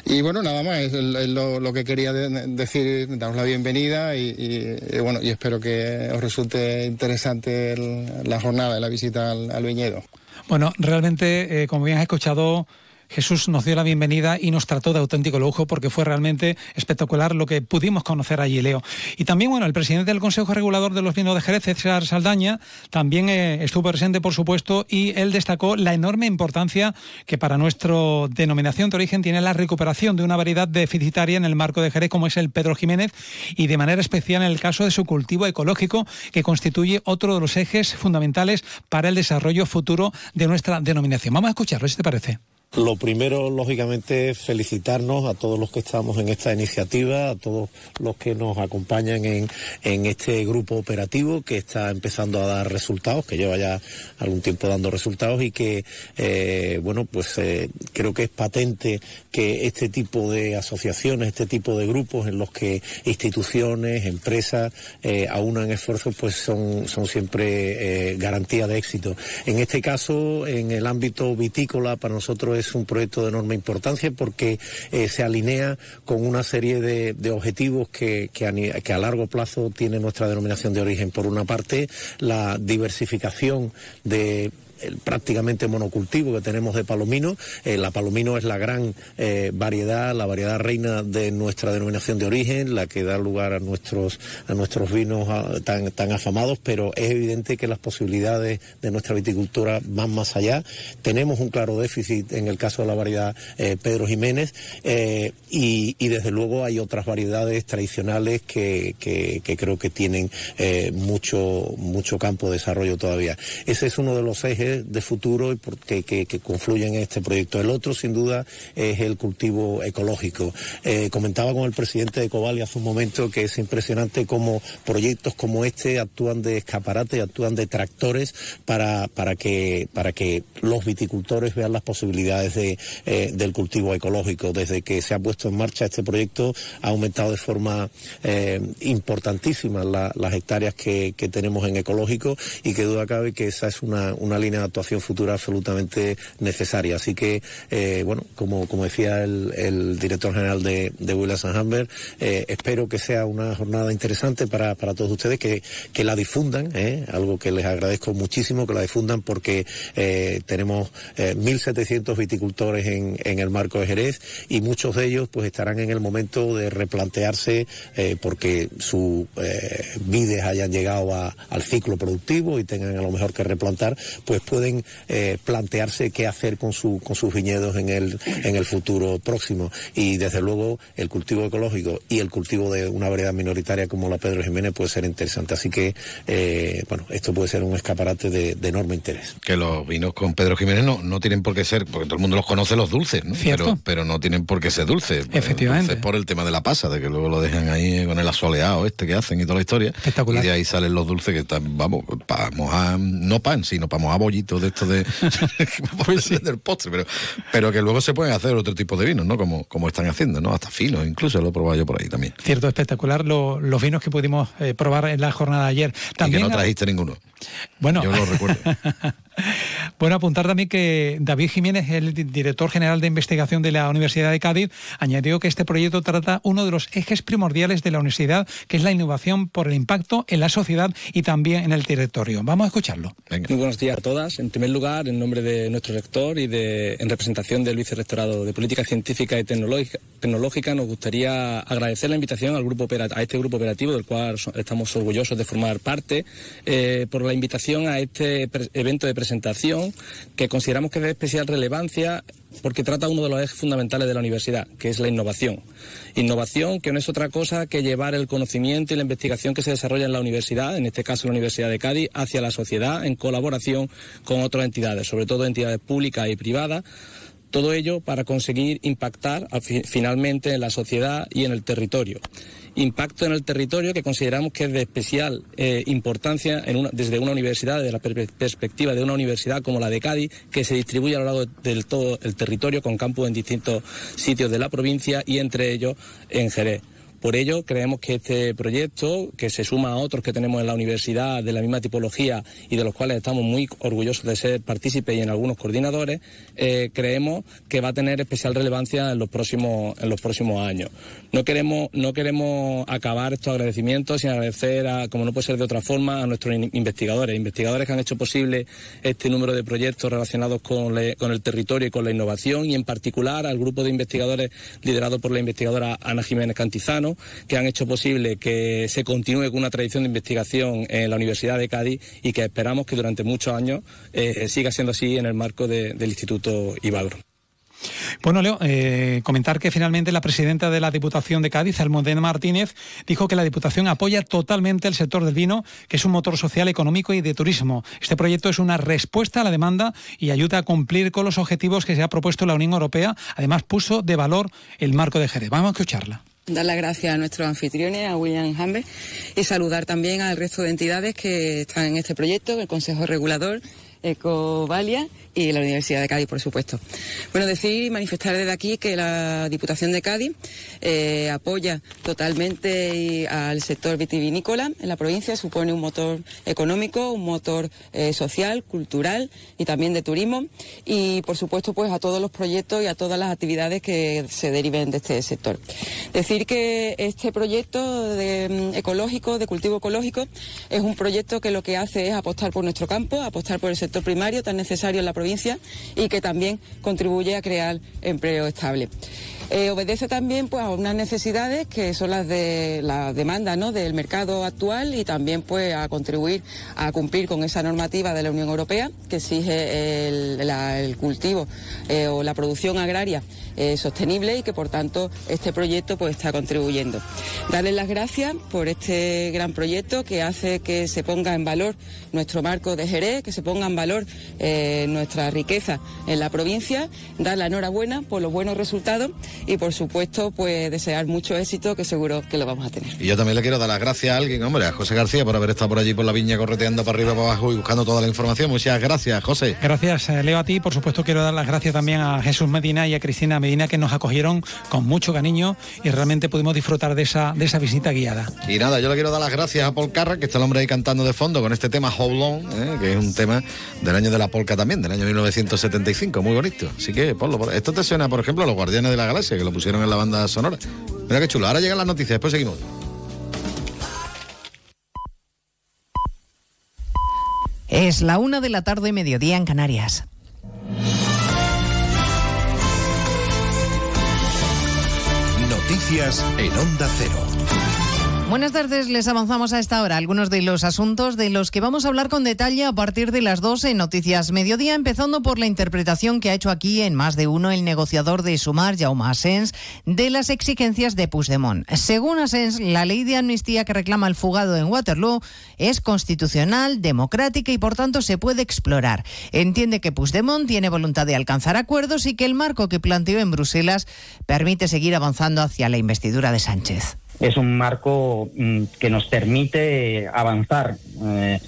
Y bueno, nada más, es, lo, que quería decir, daros la bienvenida y, bueno, y espero que os resulte interesante la jornada la visita al, viñedo. Bueno, realmente, eh, como bien has escuchado, Jesús nos dio la bienvenida y nos trató de auténtico lujo porque fue realmente espectacular lo que pudimos conocer allí, Leo. Y también, bueno, el presidente del Consejo Regulador de los Vinos de Jerez, César Saldaña, también eh, estuvo presente, por supuesto, y él destacó la enorme importancia que para nuestra denominación de origen tiene la recuperación de una variedad deficitaria en el marco de Jerez, como es el Pedro Jiménez, y de manera especial en el caso de su cultivo ecológico, que constituye otro de los ejes fundamentales para el desarrollo futuro de nuestra denominación. Vamos a escucharlo, si te parece. Lo primero, lógicamente, es felicitarnos a todos los que estamos en esta iniciativa, a todos los que nos acompañan en, en este grupo operativo que está empezando a dar resultados, que lleva ya algún tiempo dando resultados y que, eh, bueno, pues eh, creo que es patente que este tipo de asociaciones, este tipo de grupos en los que instituciones, empresas eh, aunan esfuerzos, pues son, son siempre garantía de éxito. En este caso, en el ámbito vitícola, para nosotros es es un proyecto de enorme importancia porque eh, se alinea con una serie de, objetivos que, que, a, que a largo plazo tiene nuestra denominación de origen. Por una parte, la diversificación de prácticamente monocultivo que tenemos de palomino. Eh, la palomino es la gran eh, variedad, la variedad reina de nuestra denominación de origen, la que da lugar a nuestros, a nuestros vinos ah, tan, tan afamados, pero es evidente que las posibilidades de nuestra viticultura van más allá. Tenemos un claro déficit en el caso de la variedad eh, Pedro Jiménez y, y, desde luego hay otras variedades tradicionales que, que, que creo que tienen mucho, mucho campo de desarrollo todavía. Ese es uno de los ejes de futuro y porque, que, confluyen en este proyecto. El otro, sin duda, es el cultivo ecológico. Eh, comentaba con el presidente de Cobali hace un momento que es impresionante cómo proyectos como este actúan de escaparate, actúan de tractores para, para, que, para que los viticultores vean las posibilidades de, eh, del cultivo ecológico. Desde que se ha puesto en marcha este proyecto ha aumentado de forma eh, importantísima las hectáreas que, tenemos en ecológico y que duda cabe que esa es una, una línea actuación futura absolutamente necesaria. Así que, eh, bueno, como, como decía el, director general de, de Willis Humber, eh, espero que sea una jornada interesante para, para todos ustedes, que, que la difundan, ¿eh? algo que les agradezco muchísimo, que la difundan porque eh, tenemos eh, 1.700 viticultores en, en el marco de Jerez y muchos de ellos pues estarán en el momento de replantearse porque sus vides hayan llegado a- al ciclo productivo y tengan a lo mejor que replantar, pues pueden eh, plantearse qué hacer con, su, con sus viñedos en el, en el futuro próximo. Y desde luego el cultivo ecológico y el cultivo de una variedad minoritaria como la Pedro Jiménez puede ser interesante. Así que, eh, bueno, esto puede ser un escaparate de, de enorme interés. Que los vinos con Pedro Jiménez no, no tienen por qué ser, porque todo el mundo los conoce los dulces, ¿no? Cierto. Pero, pero no tienen por qué ser dulces. Efectivamente. Dulces por el tema de la pasa, de que luego lo dejan ahí con el asoleado este que hacen y toda la historia. Espectacular. Y de ahí salen los dulces que están, vamos, para mojar, no pan, sino para mojar bollitos de estos de Pues del postre, pero, pero que luego se pueden hacer otro tipo de vinos, ¿no? Como, como están haciendo, ¿no? Hasta finos, incluso lo he probado yo por ahí también. Cierto, espectacular lo- los vinos que pudimos eh, probar en la jornada de ayer. y que También no trajiste ninguno. Bueno, Yo lo recuerdo. Bueno, apuntar también que David Jiménez, el di- director general de investigación de la Universidad de Cádiz, añadió que este proyecto trata uno de los ejes primordiales de la universidad, que es la innovación por el impacto en la sociedad y también en el territorio. Vamos a escucharlo. Muy buenos días a todas. En primer lugar, en nombre de nuestro rector y de, en representación del Vicerrectorado de Política Científica y Tecnológica, Tecnológica, nos gustaría agradecer la invitación al grupo a este grupo operativo, del cual estamos orgullosos de formar parte, eh, por la invitación a este evento de presentación que consideramos que es de especial relevancia porque trata uno de los ejes fundamentales de la universidad, que es la innovación. Innovación que no es otra cosa que llevar el conocimiento y la investigación que se desarrolla en la universidad, en este caso la Universidad de Cádiz, hacia la sociedad en colaboración con otras entidades, sobre todo entidades públicas y privadas. Todo ello para conseguir impactar al fi- finalmente en la sociedad y en el territorio. Impacto en el territorio que consideramos que es de especial eh, importancia desde una universidad, desde la per- perspectiva de una universidad como la de Cádiz, que se distribuye a lo largo del todo el territorio con campus en distintos sitios de la provincia y entre ellos en Jerez. Por ello, creemos que este proyecto, que se suma a otros que tenemos en la universidad de la misma tipología y de los cuales estamos muy orgullosos de ser partícipes y en algunos coordinadores, eh, creemos que va a tener especial relevancia en los próximos, en los próximos años. No queremos, no queremos acabar estos agradecimientos sin agradecer, a, como no puede ser de otra forma, a nuestros in- investigadores, investigadores que han hecho posible este número de proyectos relacionados con, le- con el territorio y con la innovación y en particular al grupo de investigadores liderado por la investigadora Ana Jiménez Cantizano, que han hecho posible que se continúe con una tradición de investigación en la Universidad de Cádiz y que esperamos que durante muchos años eh, siga siendo así en el marco de- del Instituto Ibagro. Bueno, Leo, eh, comentar que finalmente la presidenta de la Diputación de Cádiz, Almudena Martínez, dijo que la Diputación apoya totalmente el sector del vino, que es un motor social, económico y de turismo. Este proyecto es una respuesta a la demanda y ayuda a cumplir con los objetivos que se ha propuesto la Unión Europea. Además, puso de valor el marco de Jerez. Vamos a escucharla. Dar las gracias a nuestros anfitriones, a William Hamber, y saludar también al resto de entidades que están en este proyecto, el Consejo Regulador, Ecovalia y la Universidad de Cádiz, por supuesto. Bueno, decir y manifestar desde aquí que la Diputación de Cádiz eh, apoya totalmente al sector vitivinícola en la provincia, supone un motor económico, un motor eh, social, cultural y también de turismo y, por supuesto, pues a todos los proyectos y a todas las actividades que se deriven de este sector. Decir que este proyecto mm, ecológico, de cultivo ecológico, es un proyecto que lo que hace es apostar por nuestro campo, apostar por el sector primario tan necesario en la provincia y que también contribuye a crear empleo estable. Eh, obedece también pues, a unas necesidades que son las de la demanda ¿no? del mercado actual y también pues, a contribuir a cumplir con esa normativa de la Unión Europea que exige el, cultivo eh, o la producción agraria eh, sostenible y que por tanto este proyecto pues está contribuyendo. Darles las gracias por este gran proyecto que hace que se ponga en valor nuestro marco de Jerez, que se ponga en valor nuestra riqueza en la provincia, dar la enhorabuena por los buenos resultados y por supuesto pues desear mucho éxito que seguro que lo vamos a tener. Y yo también le quiero dar las gracias a alguien, hombre, a José García por haber estado por allí por la viña correteando para arriba, para abajo y buscando toda la información. Muchas gracias, José. Gracias, eh, Leo, a ti. Por supuesto, quiero dar las gracias también a Jesús Medina y a Cristina Medina que nos acogieron con mucho cariño y realmente pudimos disfrutar de esa, de esa visita guiada. Y nada, yo le quiero dar las gracias a Paul Carra, que está el hombre ahí cantando de fondo con este tema Hold On, ¿eh? que es un tema del año de la polka también, del año 1975, muy bonito. Así que, ponlo, por- esto te suena, por ejemplo, a los Guardianes de la Galaxia, que lo pusieron en la banda sonora. Mira qué chulo. Ahora llegan las noticias, después seguimos. Es la una de la tarde, mediodía en Canarias. Noticias en Onda Cero. Buenas tardes, les avanzamos a esta hora algunos de los asuntos de los que vamos a hablar con detalle a partir de las 12 en Noticias Mediodía, empezando por la interpretación que ha hecho aquí en más de uno el negociador de Sumar, Jaume Asens, de las exigencias de Puigdemont. Según Asens, la ley de amnistía que reclama el fugado en Waterloo es constitucional, democrática y por tanto se puede explorar. Entiende que Puigdemont tiene voluntad de alcanzar acuerdos y que el marco que planteó en Bruselas permite seguir avanzando hacia la investidura de Sánchez. Es un marco mm, que nos permite avanzar. Eh,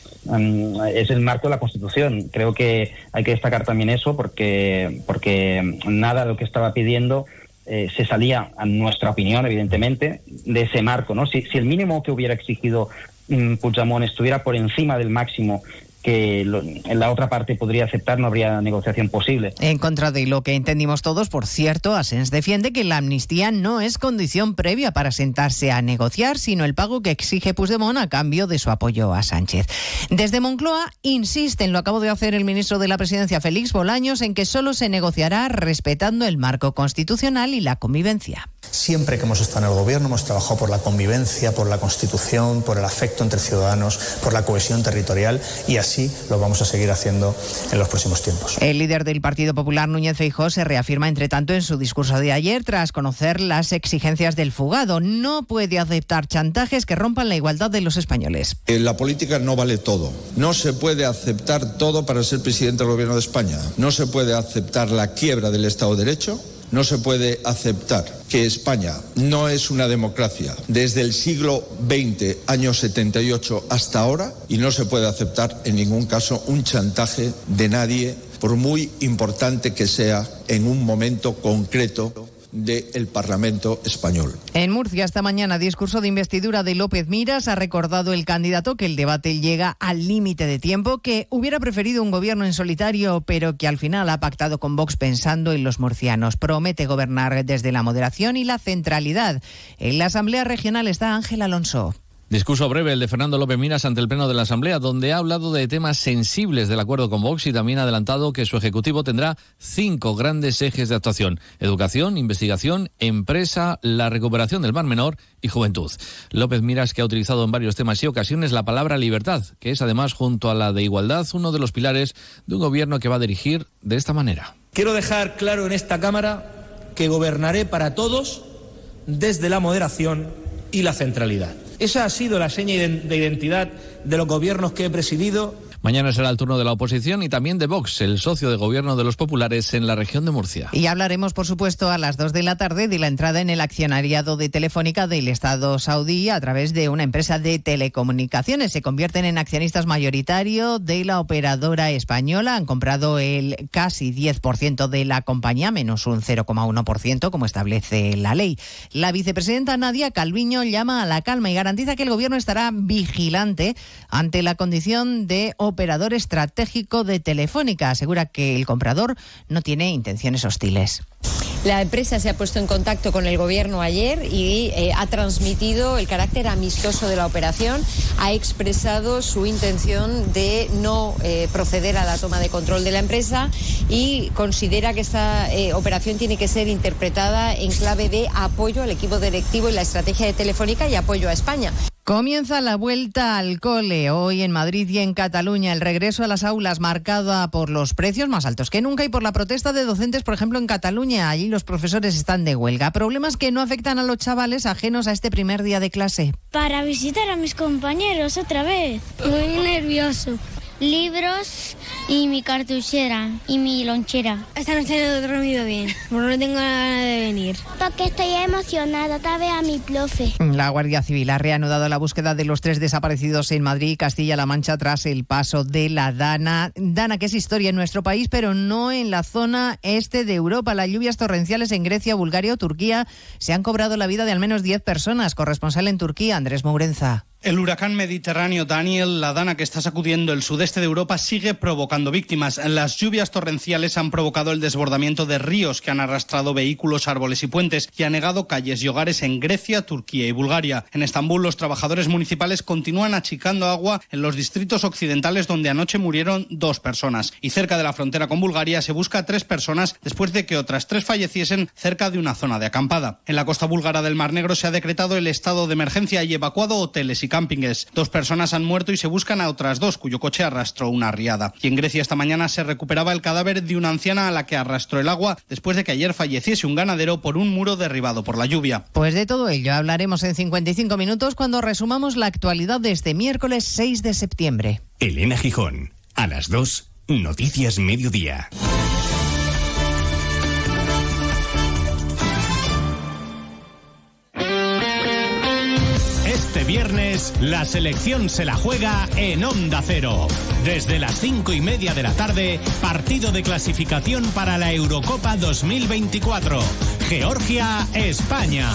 es el marco de la Constitución. Creo que hay que destacar también eso porque, porque nada de lo que estaba pidiendo eh, se salía, a nuestra opinión, evidentemente, de ese marco. ¿no? Si, si el mínimo que hubiera exigido mm, Puigdemont estuviera por encima del máximo que lo- en la otra parte podría aceptar, no habría negociación posible. En contra de lo que entendimos todos, por cierto, Asens defiende que la amnistía no es condición previa para sentarse a negociar, sino el pago que exige Puigdemont a cambio de su apoyo a Sánchez. Desde Moncloa insisten, lo acabo de hacer el ministro de la Presidencia, Félix Bolaños, en que solo se negociará respetando el marco constitucional y la convivencia. Siempre que hemos estado en el gobierno hemos trabajado por la convivencia, por la constitución, por el afecto entre ciudadanos, por la cohesión territorial y así lo vamos a seguir haciendo en los próximos tiempos. El líder del Partido Popular, Núñez Feijóo, se reafirma, entre tanto, en su discurso de ayer tras conocer las exigencias del fugado. No puede aceptar chantajes que rompan la igualdad de los españoles. En la política no vale todo. No se puede aceptar todo para ser presidente del gobierno de España. No se puede aceptar la quiebra del Estado de Derecho. No se puede aceptar que España no es una democracia desde el siglo XX, año 78, hasta ahora, y no se puede aceptar en ningún caso un chantaje de nadie, por muy importante que sea en un momento concreto del Parlamento español. En Murcia esta mañana, discurso de investidura de López Miras, ha recordado el candidato que el debate llega al límite de tiempo, que hubiera preferido un gobierno en solitario, pero que al final ha pactado con Vox pensando en los murcianos. Promete gobernar desde la moderación y la centralidad. En la Asamblea Regional está Ángel Alonso. Discurso breve el de Fernando López Miras ante el Pleno de la Asamblea, donde ha hablado de temas sensibles del acuerdo con Vox y también ha adelantado que su Ejecutivo tendrá cinco grandes ejes de actuación. Educación, investigación, empresa, la recuperación del Mar Menor y juventud. López Miras que ha utilizado en varios temas y ocasiones la palabra libertad, que es además junto a la de igualdad uno de los pilares de un gobierno que va a dirigir de esta manera. Quiero dejar claro en esta Cámara que gobernaré para todos desde la moderación y la centralidad. Esa ha sido la seña de identidad de los gobiernos que he presidido Mañana será el turno de la oposición y también de Vox, el socio de gobierno de los populares en la región de Murcia. Y hablaremos, por supuesto, a las 2 de la tarde de la entrada en el accionariado de Telefónica del Estado saudí a través de una empresa de telecomunicaciones. Se convierten en accionistas mayoritarios de la operadora española. Han comprado el casi 10% de la compañía, menos un 0,1%, como establece la ley. La vicepresidenta Nadia Calviño llama a la calma y garantiza que el gobierno estará vigilante ante la condición de operador estratégico de Telefónica. Asegura que el comprador no tiene intenciones hostiles. La empresa se ha puesto en contacto con el gobierno ayer y eh, ha transmitido el carácter amistoso de la operación, ha expresado su intención de no eh, proceder a la toma de control de la empresa y considera que esta eh, operación tiene que ser interpretada en clave de apoyo al equipo directivo y la estrategia de Telefónica y apoyo a España. Comienza la vuelta al cole. Hoy en Madrid y en Cataluña el regreso a las aulas marcada por los precios más altos que nunca y por la protesta de docentes, por ejemplo, en Cataluña. Allí los profesores están de huelga. Problemas que no afectan a los chavales ajenos a este primer día de clase. Para visitar a mis compañeros otra vez. Muy nervioso. Libros y mi cartuchera y mi lonchera. Esta noche no he dormido bien, porque no tengo ganas de venir. Porque estoy emocionada, otra vez a mi profe. La Guardia Civil ha reanudado la búsqueda de los tres desaparecidos en Madrid y Castilla-La Mancha tras el paso de la Dana. Dana, que es historia en nuestro país, pero no en la zona este de Europa. Las lluvias torrenciales en Grecia, Bulgaria o Turquía se han cobrado la vida de al menos 10 personas. Corresponsal en Turquía, Andrés Mourenza. El huracán mediterráneo Daniel, la dana que está sacudiendo el sudeste de Europa, sigue provocando víctimas. Las lluvias torrenciales han provocado el desbordamiento de ríos que han arrastrado vehículos, árboles y puentes y han negado calles y hogares en Grecia, Turquía y Bulgaria. En Estambul, los trabajadores municipales continúan achicando agua en los distritos occidentales donde anoche murieron dos personas. Y cerca de la frontera con Bulgaria se busca a tres personas después de que otras tres falleciesen cerca de una zona de acampada. En la costa búlgara del Mar Negro se ha decretado el estado de emergencia y evacuado hoteles y campings. Dos personas han muerto y se buscan a otras dos, cuyo coche arrastró una riada. Y en Grecia esta mañana se recuperaba el cadáver de una anciana a la que arrastró el agua después de que ayer falleciese un ganadero por un muro derribado por la lluvia. Pues de todo ello hablaremos en 55 minutos cuando resumamos la actualidad de este miércoles 6 de septiembre. Elena Gijón, a las 2, Noticias Mediodía. Viernes la selección se la juega en Onda Cero. Desde las cinco y media de la tarde, partido de clasificación para la Eurocopa 2024. Georgia-España.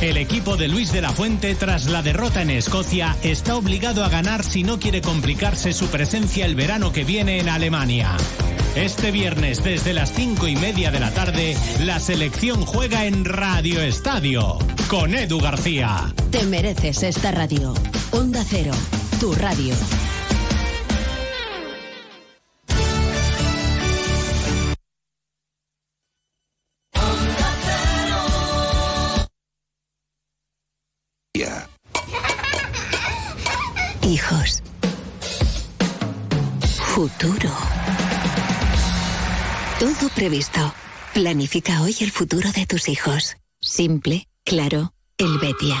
El equipo de Luis de la Fuente, tras la derrota en Escocia, está obligado a ganar si no quiere complicarse su presencia el verano que viene en Alemania. Este viernes, desde las cinco y media de la tarde, la selección juega en Radio Estadio con Edu García. Te mereces esta radio. Onda Cero, tu radio. Futuro. Todo previsto. Planifica hoy el futuro de tus hijos. Simple, claro, el Betia.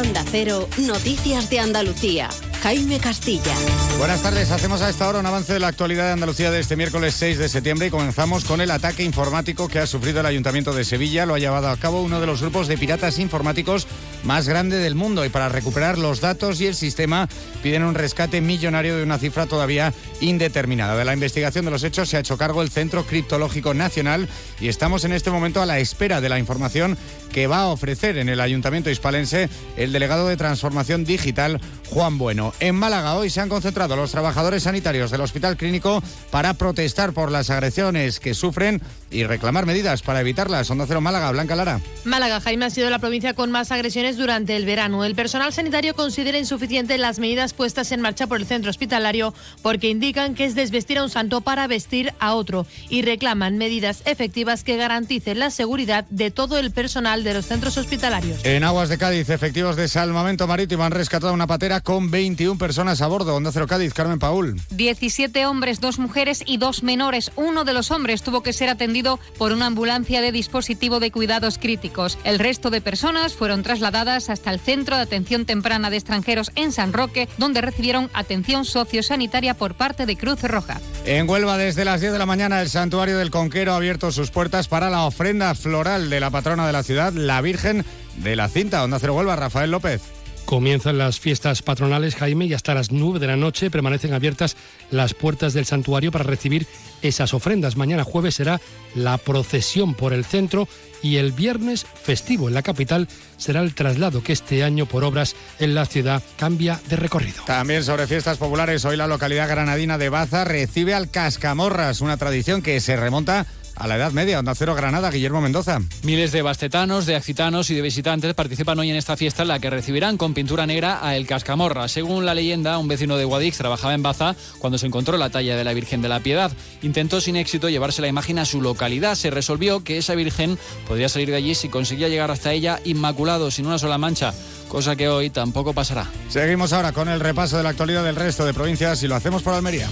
Onda Cero, Noticias de Andalucía. Jaime Castilla. Buenas tardes, hacemos a esta hora un avance de la actualidad de Andalucía de este miércoles 6 de septiembre y comenzamos con el ataque informático que ha sufrido el Ayuntamiento de Sevilla. Lo ha llevado a cabo uno de los grupos de piratas informáticos más grande del mundo y para recuperar los datos y el sistema piden un rescate millonario de una cifra todavía indeterminada. De la investigación de los hechos se ha hecho cargo el Centro Criptológico Nacional y estamos en este momento a la espera de la información que va a ofrecer en el Ayuntamiento hispalense el delegado de Transformación Digital, Juan Bueno. En Málaga hoy se han concentrado los trabajadores sanitarios del Hospital Clínico para protestar por las agresiones que sufren y reclamar medidas para evitarlas. Onda Cero Málaga, Blanca Lara. Málaga, Jaime, ha sido la provincia con más agresiones durante el verano. El personal sanitario considera insuficientes las medidas puestas en marcha por el centro hospitalario porque indican que es desvestir a un santo para vestir a otro y reclaman medidas efectivas que garanticen la seguridad de todo el personal de los centros hospitalarios. En aguas de Cádiz, efectivos de salvamento marítimo han rescatado una patera con 21 personas a bordo. Onda Cero Cádiz, Carmen Paul. 17 hombres, dos mujeres y dos menores. Uno de los hombres tuvo que ser atendido por una ambulancia de dispositivo de cuidados críticos. El resto de personas fueron trasladadas hasta el Centro de Atención Temprana de Extranjeros en San Roque, donde recibieron atención sociosanitaria por parte de Cruz Roja. En Huelva, desde las 10 de la mañana, el Santuario del Conquero ha abierto sus puertas para la ofrenda floral de la patrona de la ciudad, la Virgen de la Cinta. Onda Cero Huelva, Rafael López. Comienzan las fiestas patronales, Jaime, y hasta las 9 de la noche permanecen abiertas las puertas del santuario para recibir esas ofrendas. Mañana jueves será la procesión por el centro y el viernes festivo en la capital será el traslado que este año por obras en la ciudad cambia de recorrido. También sobre fiestas populares, hoy la localidad granadina de Baza recibe al Cascamorras, una tradición que se remonta a la Edad Media. Onda Cero Granada, Guillermo Mendoza. Miles de bastetanos, de accitanos y de visitantes participan hoy en esta fiesta en la que recibirán con pintura negra a El Cascamorra. Según la leyenda, un vecino de Guadix trabajaba en Baza cuando se encontró la talla de la Virgen de la Piedad. Intentó sin éxito llevarse la imagen a su localidad. Se resolvió que esa Virgen podría salir de allí si conseguía llegar hasta ella inmaculado, sin una sola mancha cosa que hoy tampoco pasará. Seguimos ahora con el repaso de la actualidad del resto de provincias y lo hacemos por Almería.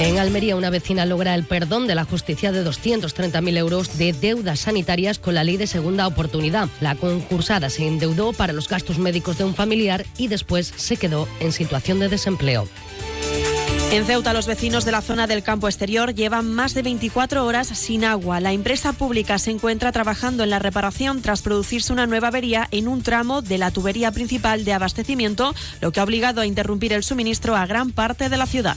En Almería, una vecina logra el perdón de la justicia de 230.000 euros de deudas sanitarias con la ley de segunda oportunidad. La concursada se endeudó para los gastos médicos de un familiar y después se quedó en situación de desempleo. En Ceuta, los vecinos de la zona del campo exterior llevan más de 24 horas sin agua. La empresa pública se encuentra trabajando en la reparación tras producirse una nueva avería en un tramo de la tubería principal de abastecimiento, lo que ha obligado a interrumpir el suministro a gran parte de la ciudad.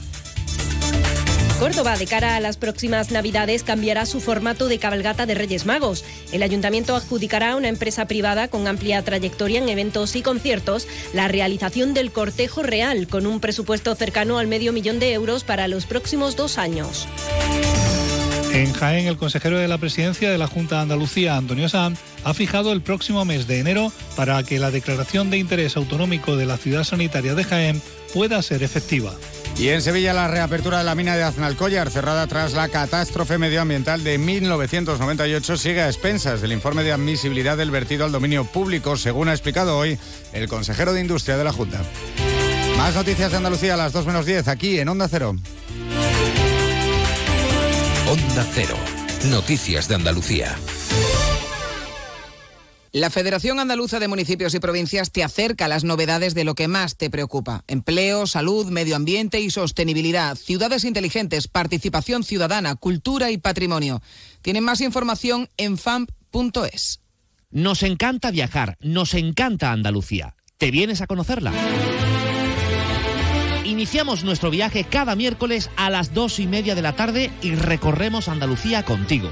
Córdoba, de cara a las próximas Navidades, cambiará su formato de cabalgata de Reyes Magos. El ayuntamiento adjudicará a una empresa privada con amplia trayectoria en eventos y conciertos la realización del cortejo real, con un presupuesto cercano al medio millón de euros para los próximos dos años. En Jaén, el consejero de la presidencia de la Junta de Andalucía, Antonio Sanz, ha fijado el próximo mes de enero para que la declaración de interés autonómico de la ciudad sanitaria de Jaén pueda ser efectiva. Y en Sevilla la reapertura de la mina de Aznalcóllar, cerrada tras la catástrofe medioambiental de 1998, sigue a expensas del informe de admisibilidad del vertido al dominio público, según ha explicado hoy el consejero de Industria de la Junta. Más noticias de Andalucía a las 2 menos 10, aquí en Onda Cero. Onda Cero. Noticias de Andalucía. La Federación Andaluza de Municipios y Provincias te acerca a las novedades de lo que más te preocupa. Empleo, salud, medio ambiente y sostenibilidad, ciudades inteligentes, participación ciudadana, cultura y patrimonio. Tienen más información en famp.es. Nos encanta viajar, nos encanta Andalucía. ¿Te vienes a conocerla? Iniciamos nuestro viaje cada miércoles a las dos y media de la tarde y recorremos Andalucía contigo.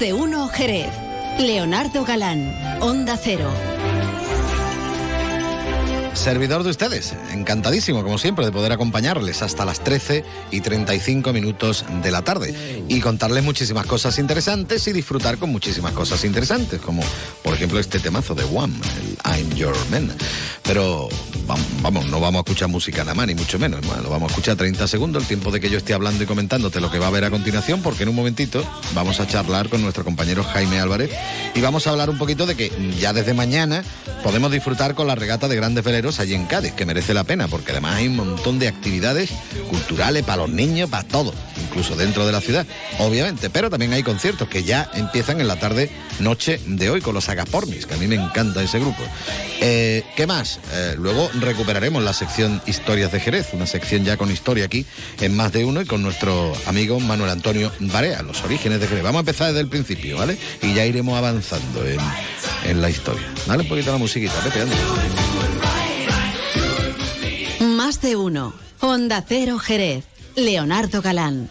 De uno Jerez. Leonardo Galán, Onda Cero. Servidor de ustedes, encantadísimo como siempre de poder acompañarles hasta las 13 y 35 minutos de la tarde y contarles muchísimas cosas interesantes y disfrutar con muchísimas cosas interesantes, como por ejemplo este temazo de One, I'm Your Man. Pero vamos, no vamos a escuchar música nada más, ni mucho menos, lo vamos a escuchar 30 segundos, el tiempo de que yo esté hablando y comentándote lo que va a haber a continuación, porque en un momentito vamos a charlar con nuestro compañero Jaime Álvarez y vamos a hablar un poquito de que ya desde mañana podemos disfrutar con la regata de grandes veleros allí en Cádiz, que merece la pena, porque además hay un montón de actividades culturales para los niños, para todos, incluso dentro de la ciudad, obviamente, pero también hay conciertos que ya empiezan en la tarde, noche de hoy con los Agapornis, que a mí me encanta ese grupo. Eh, ¿Qué más? Eh, luego recuperaremos la sección Historias de Jerez, una sección ya con historia aquí en más de uno y con nuestro amigo Manuel Antonio Barea, los orígenes de Jerez. Vamos a empezar desde el principio, ¿vale? Y ya iremos avanzando en, la historia. Dale un poquito la musiquita, vete. Más de uno. Onda Cero Jerez. Leonardo Galán.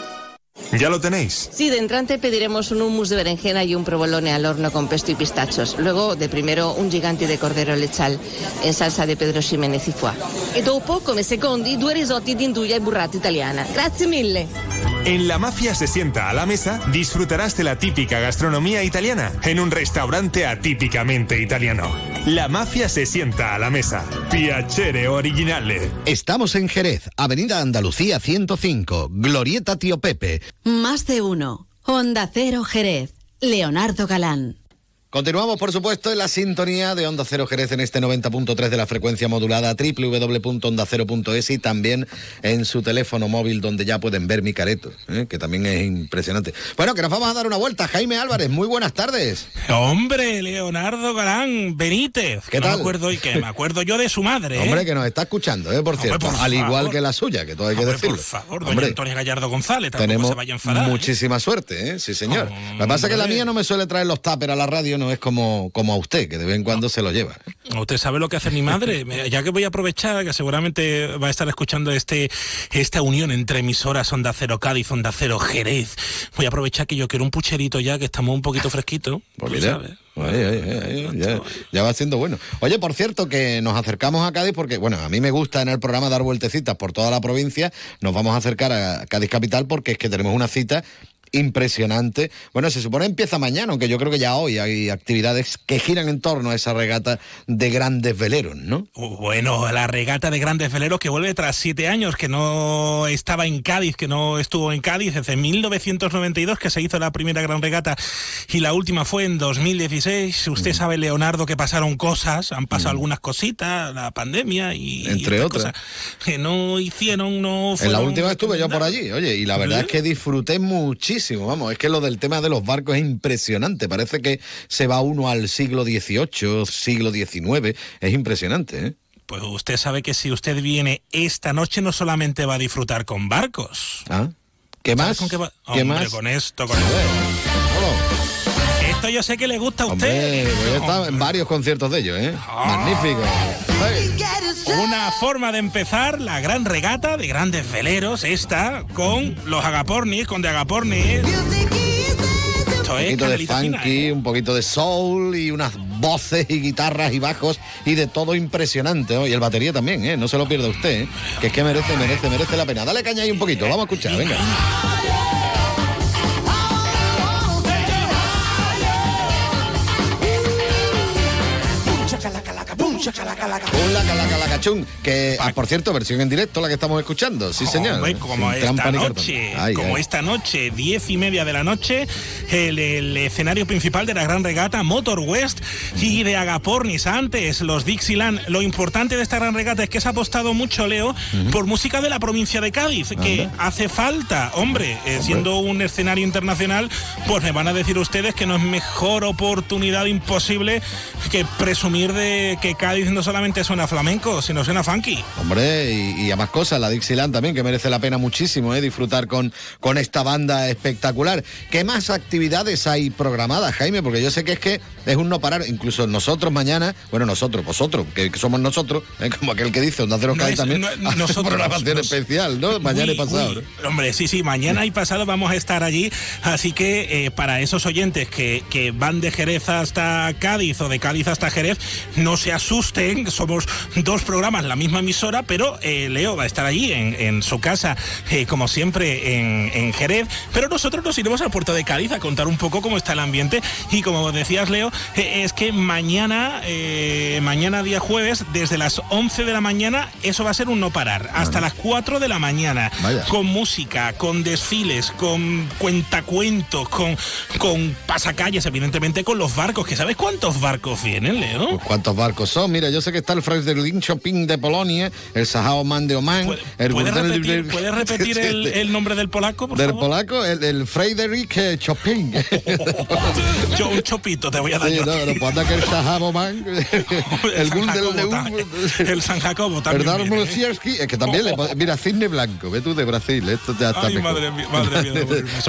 ¿Ya lo tenéis? Sí, de entrante pediremos un hummus de berenjena y un provolone al horno con pesto y pistachos. Luego, de primero, un gigante de cordero lechal en salsa de Pedro Ximénez y foie. E dopo, come secondi, due risotti di induja e burrata italiana. Grazie mille. En La Mafia se sienta a la mesa, disfrutarás de la típica gastronomía italiana en un restaurante atípicamente italiano. La Mafia se sienta a la mesa. Piacere originale. Estamos en Jerez, Avenida Andalucía 105, Glorieta Tío Pepe. Más de uno. Onda Cero Jerez. Leonardo Galán. Continuamos, por supuesto, en la sintonía de Onda Cero Jerez en este 90.3 de la frecuencia modulada www.ondacero.es y también en su teléfono móvil donde ya pueden ver mi careto, ¿eh? que también es impresionante. Bueno, que nos vamos a dar una vuelta. Jaime Álvarez, muy buenas tardes. Hombre, Leonardo Galán Benítez. ¿Qué tal? Me acuerdo, y que me acuerdo yo de su madre. ¿eh? Hombre, que nos está escuchando, ¿eh? por Hombre, cierto, por al igual que la suya, que todo hay que Hombre, decirlo. por favor, doña Hombre, Antonia Gallardo González, tenemos se vaya a enfadar. muchísima suerte, ¿eh? sí señor. Lo que pasa es que la mía no me suele traer los tuppers a la radio, no es como, como a usted, que de vez en cuando se lo lleva. Usted sabe lo que hace mi madre. Ya que voy a aprovechar, que seguramente va a estar escuchando este esta unión entre emisoras Onda Cero Cádiz, Onda Cero Jerez. Voy a aprovechar que yo quiero un pucherito ya, que estamos un poquito fresquitos. Pues mira, sabes. ya va siendo bueno. Oye, por cierto, que nos acercamos a Cádiz porque, bueno, a mí me gusta en el programa dar vueltecitas por toda la provincia. Nos vamos a acercar a Cádiz Capital porque es que tenemos una cita impresionante. Bueno, se supone empieza mañana, aunque yo creo que ya hoy hay actividades que giran en torno a esa regata de grandes veleros, ¿no? Bueno, la regata de grandes veleros que vuelve tras siete años, que no estaba en Cádiz, que no estuvo en Cádiz desde 1992, que se hizo la primera gran regata y la última fue en 2016. Usted sabe, Leonardo, que pasaron cosas, han pasado algunas cositas, la pandemia y... Entre otras. cosas que no hicieron, no En la última estuve yo por allí, oye, y la verdad es que disfruté muchísimo, vamos, es que lo del tema de los barcos es impresionante, parece que se va uno al siglo XVIII, siglo XIX, es impresionante, ¿eh? Pues usted sabe que si usted viene esta noche no solamente va a disfrutar con barcos. ¿Ah? ¿Qué ¿Sabes más? con qué va? ¿Qué Hombre, más? con esto, con esto. Esto yo sé que le gusta a usted. Hombre, voy a estar en varios conciertos de ellos, ¿eh? Magnífico. Una forma de empezar la gran regata de grandes veleros, esta, con los agapornis, con de agapornis. Esto Un es poquito de fina, ¿eh? funky, un poquito de soul y unas voces y guitarras y bajos y de todo impresionante. ¿no? Y el batería también, ¿eh? No se lo pierda usted, ¿eh? Que es que merece, merece, merece la pena. Dale caña ahí un poquito, vamos a escuchar, venga. Un laca, laca, laca, chun, que ah, por cierto, versión en directo la que estamos escuchando, sí señor. Hombre, como Sin esta noche, Ay, como ay. esta noche, diez y media de la noche, el, el escenario principal de la gran regata Motor West y de Agapornis antes, los Dixieland. Lo importante de esta gran regata es que se ha apostado mucho, Leo, por música de la provincia de Cádiz, que hace falta, hombre, eh, siendo un escenario internacional, pues me van a decir ustedes que no es mejor oportunidad imposible que presumir de que Cádiz no solamente suena flamenco, sino suena funky. Hombre, y, y a más cosas, la Dixieland también, que merece la pena muchísimo ¿eh? disfrutar con, con esta banda espectacular. ¿Qué más actividades hay programadas, Jaime? Porque yo sé que es que es un no parar, incluso nosotros mañana, bueno, nosotros, vosotros, que, que somos nosotros, ¿eh? como aquel que dice, Onda Cero No Cádiz es- también, no- nosotros, programación nos- especial, ¿no? Mañana y pasado. uy. ¿no? Hombre, sí, sí, mañana y pasado vamos a estar allí, así que eh, para esos oyentes que, que van de Jerez hasta Cádiz o de Cádiz hasta Jerez, no se asusten, somos dos programas, la misma emisora, pero eh, Leo va a estar allí en, en su casa, eh, como siempre, en, en Jerez, pero nosotros nos iremos al puerto de Cádiz a contar un poco cómo está el ambiente y como decías, Leo, eh, es que mañana, mañana día jueves, desde las 11 de la mañana, eso va a ser un no parar, hasta las 4 de la mañana, Vaya. con música, con desfiles, con cuentacuentos, con, con pasacalles, evidentemente con los barcos, que ¿sabes cuántos barcos vienen, Leo? Pues, ¿Cuántos barcos son? Mira, yo sé que está el Freiderling Shopping de Polonia, el Sahao Man de Oman, el ¿Puedes Gurdel- repetir, puedes repetir el, el nombre del polaco, por del favor? polaco, el, el Frederick eh, Chopin. Yo un chopito te voy a dar Sí, yo. no, no, pues que el Sahao Man, el Gundel de también. El San Jacobo El también. Darmosierski, es que también le Mira, Cisne Blanco, ve tú de Brasil, esto ya está Ay, mejor. madre mía, madre mía,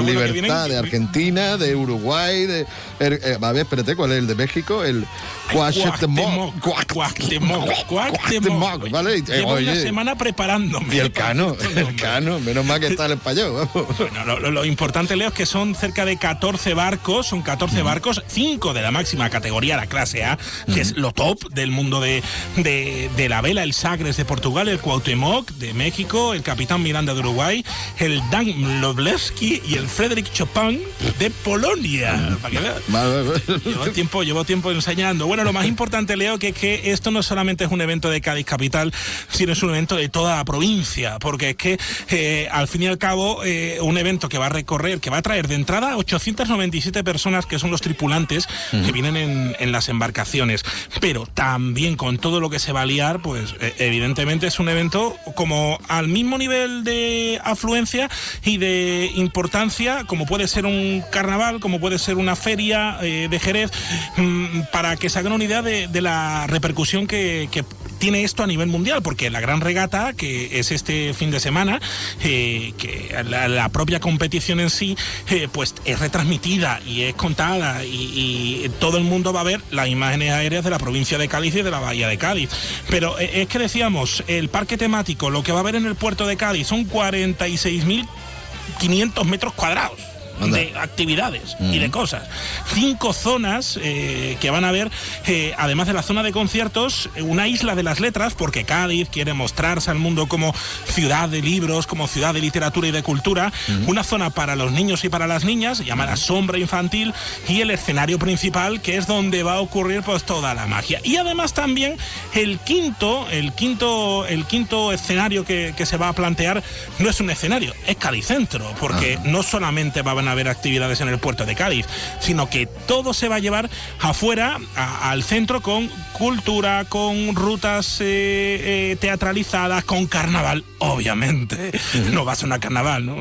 Libertad vienen- de Argentina, de Uruguay, de. er- eh, a ver, espérate, ¿cuál es el de México? El Cuauhtémoc. Cuauhtémoc, Cuauhtémoc, ¿vale? Eh, Llevo una oye, semana preparándome. y el cano, el cano, menos mal que está el español. vamos. Bueno, lo, lo- lo importante, Leo, es que son cerca de 14 barcos, son 14 barcos, 5 de la máxima categoría, la clase A, que es lo top del mundo de, de- de la vela, el Sagres de Portugal, el Cuauhtémoc de México, el Capitán Miranda de Uruguay, el Dan Loblewski y el Frederick Chopin de Polonia. Para que. Vale, vale. Llevo tiempo, llevo tiempo enseñando. Bueno, lo más importante, Leo, que es que que esto no solamente es un evento de Cádiz Capital, sino es un evento de toda la provincia, porque es que eh, al fin y al cabo eh, un evento que va a recorrer, que va a traer de entrada 897 personas que son los tripulantes que vienen en, en las embarcaciones, pero también con todo lo que se va a liar, pues eh, evidentemente es un evento como al mismo nivel de afluencia y de importancia como puede ser un carnaval, como puede ser una feria eh, de Jerez, mm, para que se hagan una idea de, de la repercusión que, que tiene esto a nivel mundial, porque la gran regata, que es este fin de semana, eh, que la, la propia competición en sí, eh, pues es retransmitida y es contada y, y todo el mundo va a ver las imágenes aéreas de la provincia de Cádiz y de la bahía de Cádiz. Pero eh, es que decíamos, el parque temático, lo que va a haber en el puerto de Cádiz son 46.500 metros cuadrados de actividades y de cosas. Cinco zonas eh, que van a ver, eh, además de la zona de conciertos, una isla de las letras, porque Cádiz quiere mostrarse al mundo como ciudad de libros, como ciudad de literatura y de cultura. Una zona para los niños y para las niñas, llamada Sombra Infantil, y el escenario principal, que es donde va a ocurrir pues toda la magia. Y además también el quinto, el quinto, el quinto escenario que, que se va a plantear no es un escenario, es Cádiz Centro, porque no solamente van a haber actividades en el puerto de Cádiz, sino que todo se va a llevar afuera, a- al centro, con cultura, con rutas eh, eh, teatralizadas, con carnaval, obviamente. No va a ser una carnaval, ¿no?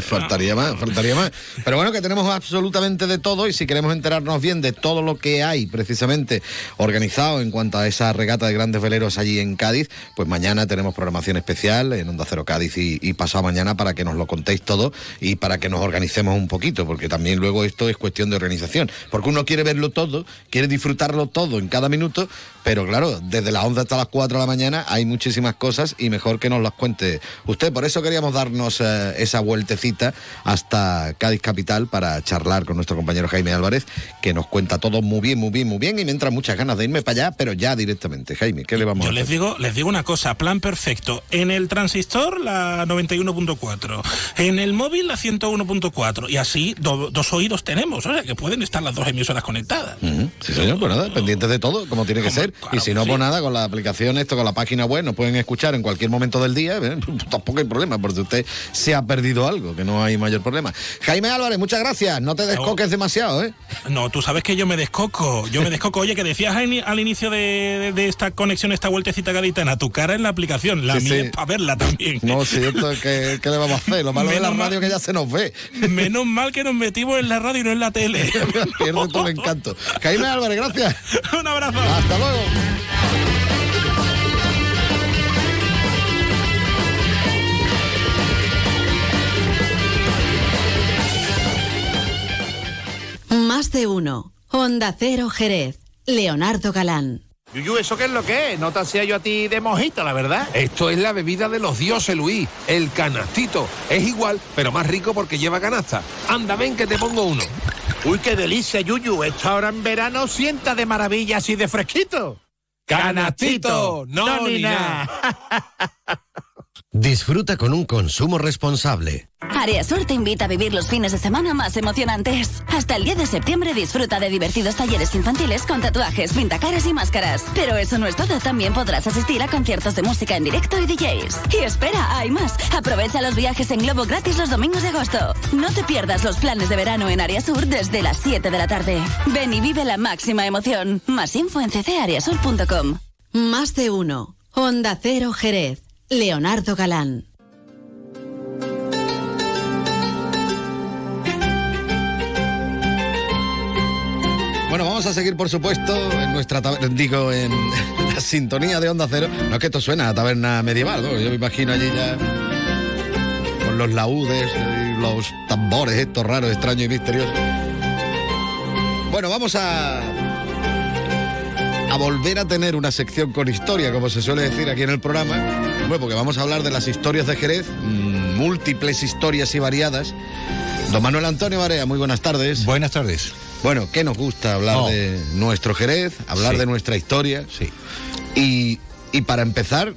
Faltaría más, faltaría más. Pero bueno, que tenemos absolutamente de todo y si queremos enterarnos bien de todo lo que hay precisamente organizado en cuanto a esa regata de grandes veleros allí en Cádiz, pues mañana tenemos programación especial en Onda Cero Cádiz y, y pasado mañana para que nos lo contéis todo y para que nos organicemos un poquito, porque también luego esto es cuestión de organización. Porque uno quiere verlo todo, quiere disfrutarlo todo en cada minuto, pero claro, desde las 11 hasta las 4 de la mañana hay muchísimas cosas y mejor que nos las cuente usted. Por eso queríamos darnos eh, esa vueltecita hasta Cádiz Capital para charlar con nuestro compañero Jaime Álvarez, que nos cuenta todo muy bien, muy bien, muy bien y me entran muchas ganas de irme para allá, pero ya directamente. Jaime, ¿qué le vamos Yo a les hacer? digo, les digo una cosa, plan perfecto. En el transistor la 91.4, en el móvil la 101.4 y así do- dos oídos tenemos, o sea que pueden estar las dos emisoras conectadas. Ujú, Sí, señor, pues nada, pendientes de todo, como tiene que ser. Y si no, pues nada, con la aplicación, esto, con la página web, nos pueden escuchar en cualquier momento del día. ¿eh? Tampoco hay problema, porque usted se ha perdido algo, que no hay mayor problema. Jaime Álvarez, muchas gracias. No te descoques demasiado, ¿eh? No, tú sabes que yo me descoco, yo me descoco. Oye, que decías al, ini- al inicio de, de esta conexión, esta vueltecita gaditana, tu cara en la aplicación, la Sí, mía sí. para verla también. No, sí, esto es que, ¿qué le vamos a hacer? Lo malo de la Menos radio que ya se nos ve. Menos mal que nos metimos en la radio y no en la tele. Pierde todo el encanto. Jaime Álvarez, gracias. Un abrazo. Hasta luego. Más de uno. Onda Cero Jerez. Leonardo Galán. Yuyu, ¿eso qué es lo que es? No te hacía yo a ti de mojito, la verdad. Esto es la bebida de los dioses, Luis. El canastito. Es igual, pero más rico porque lleva canasta. Anda, ven que te pongo uno. Uy, qué delicia, Yuyu. Esta hora en verano sienta de maravilla así de fresquito. Canastito, no, ni nada. Disfruta con un consumo responsable. Areasur te invita a vivir los fines de semana más emocionantes. Hasta el 10 de septiembre disfruta de divertidos talleres infantiles con tatuajes, pintacaras y máscaras. Pero eso no es todo, también podrás asistir a conciertos de música en directo y DJs. Y espera, hay más. Aprovecha los viajes en globo gratis los domingos de agosto. No te pierdas los planes de verano en Areasur desde las 7 de la tarde. Ven y vive la máxima emoción. Más info en ccareasur.com. Más de uno. Onda Cero Jerez. Leonardo Galán. Bueno, vamos a seguir, por supuesto, en nuestra digo, en la sintonía de Onda Cero. No es que esto suena a taberna medieval. Yo me imagino allí ya con los laúdes y los tambores estos raros, extraños y misteriosos. Bueno, vamos a a volver a tener una sección con historia, como se suele decir aquí en el programa. Bueno, porque vamos a hablar de las historias de Jerez, mm, múltiples historias y variadas. Don Manuel Antonio Barea, muy buenas tardes. Buenas tardes. Bueno, ¿qué nos gusta hablar de nuestro Jerez, hablar Sí. de nuestra historia? Sí. Y, y para empezar,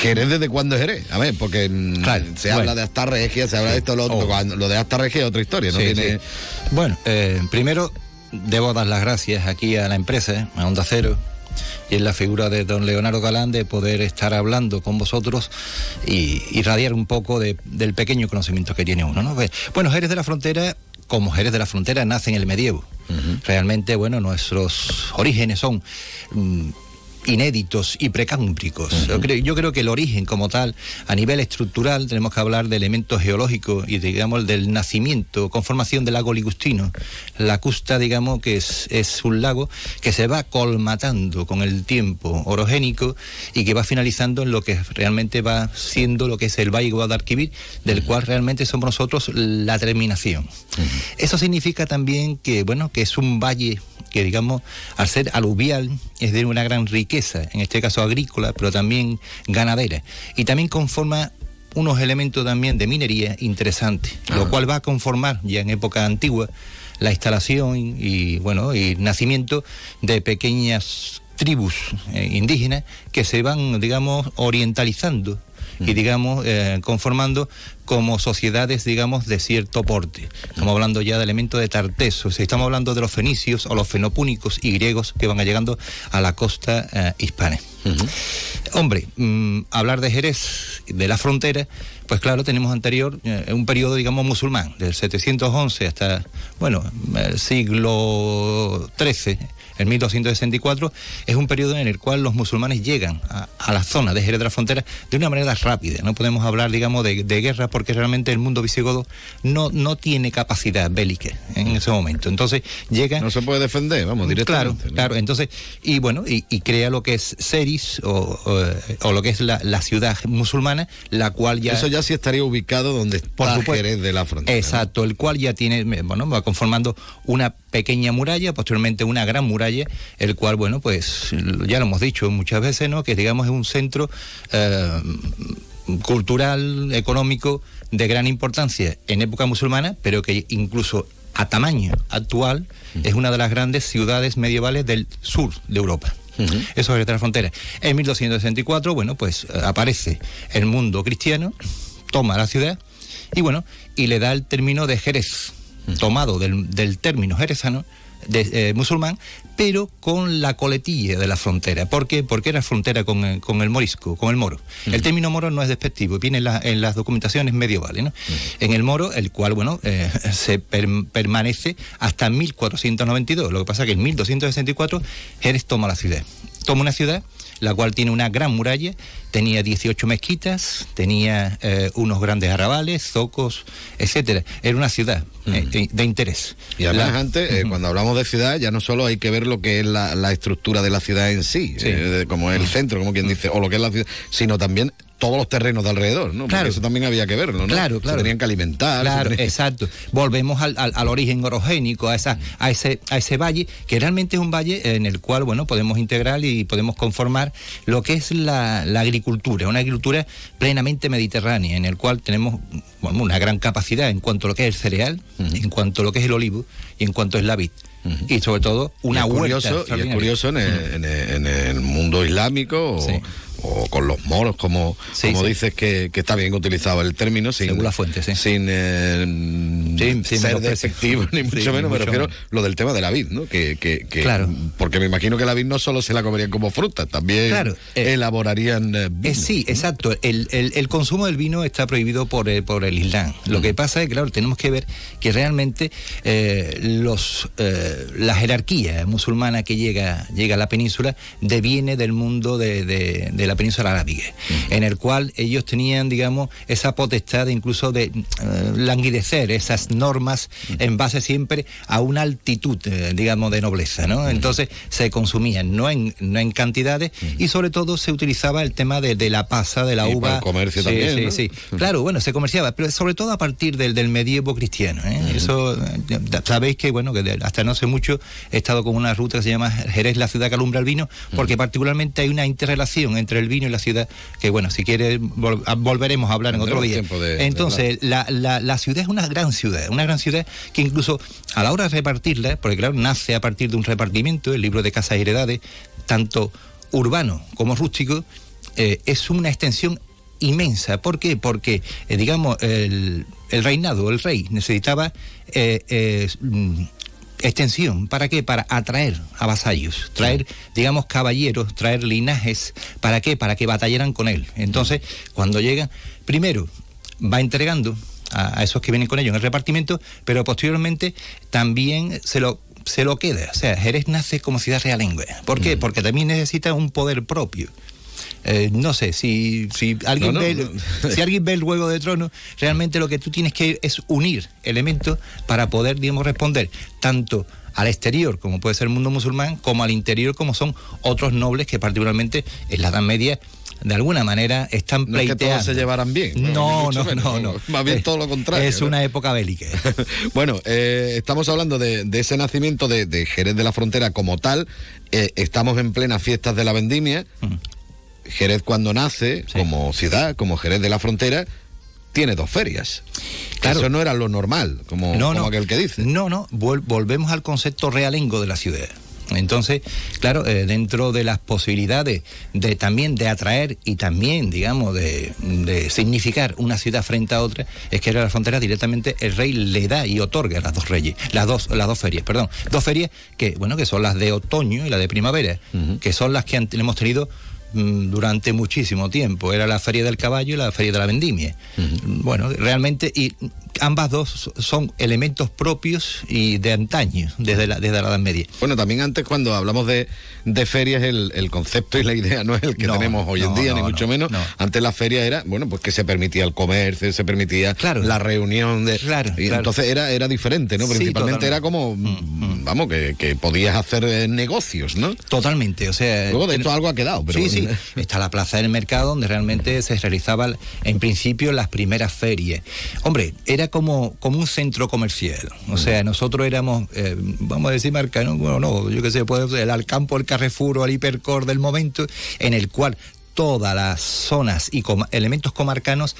Jerez desde cuándo es Jerez? A ver, porque mm, se bueno. habla de hasta regia, se habla de esto, lo otro. Oh. Cuando- lo de hasta regia es otra historia, ¿no? Sí, tiene... Bueno, eh, primero debo dar las gracias aquí a la empresa, a Onda Cero, y en la figura de don Leonardo Galán de poder estar hablando con vosotros y irradiar un poco de- del pequeño conocimiento que tiene uno. ¿no? Pues, Bueno, Jerez de la Frontera, como Jerez de la Frontera, nace en el medievo. Realmente, bueno, nuestros orígenes son... mm, inéditos y precámbricos. yo, creo, yo creo que el origen como tal, a nivel estructural, tenemos que hablar de elementos geológicos y digamos del nacimiento, conformación del lago Ligustino. La custa, digamos, que es, es un lago que se va colmatando con el tiempo orogénico y que va finalizando en lo que realmente va siendo lo que es el Valle Guadalquivir, del cual realmente somos nosotros la terminación. Eso significa también que, bueno, que es un valle que digamos, al ser aluvial, es de una gran riqueza, en este caso agrícola, pero también ganadera. Y también conforma unos elementos también de minería interesantes, lo cual va a conformar ya en época antigua la instalación y, y, bueno, y nacimiento de pequeñas tribus eh, indígenas que se van, digamos, orientalizando y digamos eh, conformando como sociedades digamos de cierto porte. Estamos hablando ya de elementos de tarteso si estamos hablando de los fenicios o los fenopúnicos y griegos que van llegando a la costa eh, hispana. Hombre mm, hablar de Jerez de la frontera pues claro tenemos anterior eh, un periodo digamos musulmán del 711 hasta bueno el siglo XIII en 1264, es un periodo en el cual los musulmanes llegan a, a la zona de Jerez de la Frontera de una manera rápida. No podemos hablar, digamos, de, de guerra porque realmente el mundo visigodo no, no tiene capacidad bélica en ese momento. Entonces llega... No se puede defender, vamos, directamente. Claro, claro. Entonces, y bueno, y, y crea lo que es Ceris o, o, o lo que es la, la, ciudad musulmana, la cual ya... Eso ya sí estaría ubicado donde está Por supuesto. Jerez de la Frontera. Exacto, el cual ya tiene, bueno, va conformando una pequeña muralla, posteriormente una gran muralla, el cual, bueno, pues ya lo hemos dicho muchas veces, ¿no? Que digamos es un centro eh, cultural, económico de gran importancia en época musulmana, pero que incluso a tamaño actual es una de las grandes ciudades medievales del sur de Europa. Uh -huh. Eso es la frontera. En 1264, bueno, pues aparece el mundo cristiano, toma la ciudad y bueno, y le da el término de Jerez, tomado del, del término jerezano, de, eh, musulmán, pero con la coletilla de la frontera. ¿Por qué? Porque era frontera con, el- con el morisco, con el moro. El término moro no es despectivo, viene en, la- en las documentaciones medievales. ¿no? En el moro, el cual, bueno, eh, se per- permanece hasta 1492. Lo que pasa es que en 1264 Jerez toma la ciudad. Toma una ciudad la cual tiene una gran muralla, tenía 18 mezquitas, tenía eh, unos grandes arrabales, zocos, etcétera. Era una ciudad eh, de interés. Y además La- antes, eh, cuando hablamos de ciudad, ya no solo hay que ver lo que es la, la estructura de la ciudad en sí, Sí. eh, como es el centro, como quien dice, o lo que es la ciudad, sino también todos los terrenos de alrededor, ¿no? Porque Claro. eso también había que verlo, ¿no? Claro, Se claro. tenían que alimentar. Claro, se tenían- exacto. Volvemos al, al- al origen orogénico, a, esa, a, ese, a ese valle, que realmente es un valle en el cual, bueno, podemos integrar y podemos conformar lo que es la, la agricultura, una agricultura plenamente mediterránea, en el cual tenemos bueno, una gran capacidad en cuanto a lo que es el cereal, en cuanto a lo que es el olivo y en cuanto es la vid. Y sobre todo una y es curioso, y es curioso en el, en el- en el mundo islámico o, o con los moros, como, como sí. dices que, que está bien utilizado el término, sin, Según la fuente, sí. sin eh, sin ser despectivo, ni mucho menos, me refiero menos. lo del tema de la vid, ¿no? Que, que, que- Claro. Porque me imagino que la vid no solo se la comerían como fruta, también Claro, elaborarían eh, Eh, vino. sí, exacto. El, el- el consumo del vino está prohibido por, el- por el Islam. Lo que pasa es que, claro, tenemos que ver que realmente eh, los, eh, la jerarquía musulmana que llega, llega a la península deviene del mundo de, de- de la península arábiga, en el cual ellos tenían, digamos, esa potestad incluso de eh, languidecer esas normas en base siempre a una altitud, eh, digamos, de nobleza, ¿no? Entonces se consumían, no en, no en cantidades, y sobre todo se utilizaba el tema de, de la pasa, de la Y uva. para el comercio Sí, también, Sí, ¿no? sí. Claro, bueno, se comerciaba, pero sobre todo a partir del, del medievo cristiano. ¿eh? Eso, sabéis que, bueno, que hasta no hace mucho he estado con una ruta que se llama Jerez, la ciudad que alumbra el vino, porque particularmente hay una interrelación entre el vino y la ciudad, que bueno, si quieres vol- a- volveremos a hablar en otro día. de Entonces, la, la- la ciudad es una gran ciudad, una gran ciudad que incluso a la hora de repartirla, porque claro, nace a partir de un repartimiento, el libro de casas y heredades, tanto urbano como rústico, eh, es una extensión inmensa. ¿Por qué? Porque, eh, digamos, el, el reinado, el rey, necesitaba eh, eh, mm, extensión. ¿Para qué? Para atraer a vasallos, traer, digamos, caballeros, traer linajes. ¿Para qué? Para que batallaran con él. Entonces, cuando llegan, primero va entregando a, a esos que vienen con ellos en el repartimiento, pero posteriormente también se lo se lo queda. O sea, Jerez nace como ciudad realengue. ¿Por qué? Porque también necesita un poder propio. Eh, no sé, si, si, alguien No, no, ve, no. si alguien ve el Juego de Tronos, realmente lo que tú tienes que es unir elementos para poder, digamos, responder tanto al exterior, como puede ser el mundo musulmán, como al interior, como son otros nobles que particularmente en la Edad Media de alguna manera están No es que pleiteando. todos se llevaran bien. No, no, no, menos, no, no. Más bien todo lo contrario. Es ¿no? una época bélica. Bueno, eh, estamos hablando de, de ese nacimiento de, de Jerez de la Frontera como tal. Eh, estamos en plenas fiestas de la vendimia. Jerez cuando nace, como ciudad, como Jerez de la Frontera, tiene dos ferias. Claro. Eso no era lo normal, como, no, como no. aquel que dice. No, no, vol- volvemos al concepto realengo de la ciudad. Entonces, claro, eh, dentro de las posibilidades de también de atraer y también, digamos, de, de significar una ciudad frente a otra, es que era la frontera directamente el rey le da y otorga las dos reyes, las dos, las dos ferias, perdón, dos ferias que, bueno, que son las de otoño y la de primavera, que son las que han- hemos tenido durante muchísimo tiempo. Era la feria del caballo y la feria de la vendimia. Bueno, realmente, y ambas dos son elementos propios y de antaño, desde la, desde la Edad Media. Bueno, también antes cuando hablamos de, de ferias, el, el concepto y la idea no es el que No, tenemos hoy en día, no, ni mucho no, menos. no. Antes la feria era, bueno, pues que se permitía el comercio, se permitía la reunión de. y claro. entonces era, era diferente, ¿no? Sí, Principalmente era totalmente. Mm, como, vamos, que, que podías hacer eh, negocios, ¿no? Totalmente, o sea... Luego de esto algo ha quedado, pero. sí, sí. Está la plaza del mercado donde realmente se realizaban en principio las primeras ferias. Hombre, era como, como un centro comercial. O sea, nosotros éramos, eh, vamos a decir marca, ¿no? Bueno, no, yo qué sé, puede ser el Alcampo, el Carrefour o el Hipercor del momento, en el cual todas las zonas y com- elementos comarcanos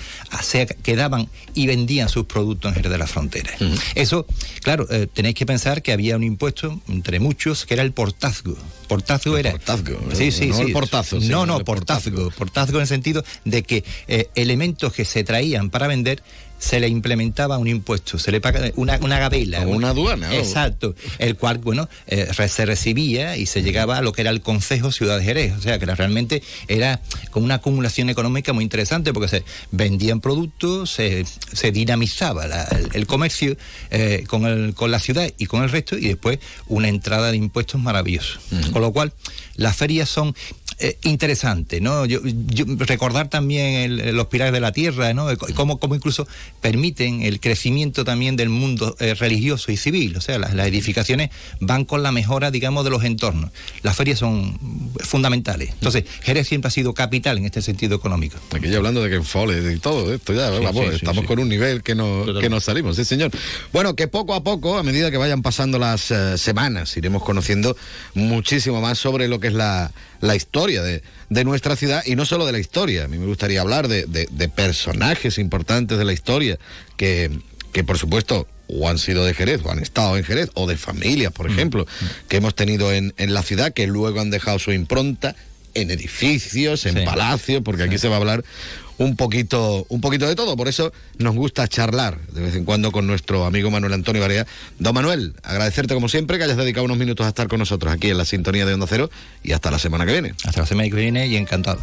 quedaban y vendían sus productos en de la Frontera. Eso, claro, eh, tenéis que pensar que había un impuesto, entre muchos, que era el portazgo. Portazgo era... portazgo, Sí, sí, no sí. el portazo, sí, no, no el portazgo. Portazgo en el sentido de que eh, elementos que se traían para vender se le implementaba un impuesto, se le paga una, una gabela. Una aduana, ¿no? Exacto. El cual, bueno, eh, se recibía y se llegaba a lo que era el Consejo Ciudad de Jerez. O sea, que realmente era como una acumulación económica muy interesante porque se vendían productos, se, se dinamizaba la- el, el comercio eh, con, el, con la ciudad y con el resto y después una entrada de impuestos maravillosa. Con lo cual, las ferias son eh, interesantes, ¿no? Yo, yo- recordar también el- los pilares de la tierra, ¿no? Cómo, cómo incluso permiten el crecimiento también del mundo eh, religioso y civil. O sea, las, las edificaciones van con la mejora, digamos, de los entornos. Las ferias son fundamentales. Entonces, Jerez siempre ha sido capital en este sentido económico. Aquí ya hablando de que Fole y todo esto ya, Sí, vamos, sí, estamos sí. con un nivel que, no, Totalmente. que nos salimos, sí señor. Bueno, que poco a poco, a medida que vayan pasando las eh, semanas, iremos conociendo muchísimo más sobre lo que es la, la historia de, de nuestra ciudad y no solo de la historia, a mí me gustaría hablar de, de- de personajes importantes de la historia que, que por supuesto o han sido de Jerez, o han estado en Jerez, o de familias, por ejemplo, que hemos tenido en, en la ciudad, que luego han dejado su impronta en edificios, en palacios, porque aquí se va a hablar un poquito, un poquito de todo. Por eso nos gusta charlar de vez en cuando con nuestro amigo Manuel Antonio Barea. Don Manuel, agradecerte como siempre que hayas dedicado unos minutos a estar con nosotros aquí en la sintonía de Onda Cero y hasta la semana que viene. Hasta la semana que viene y encantado.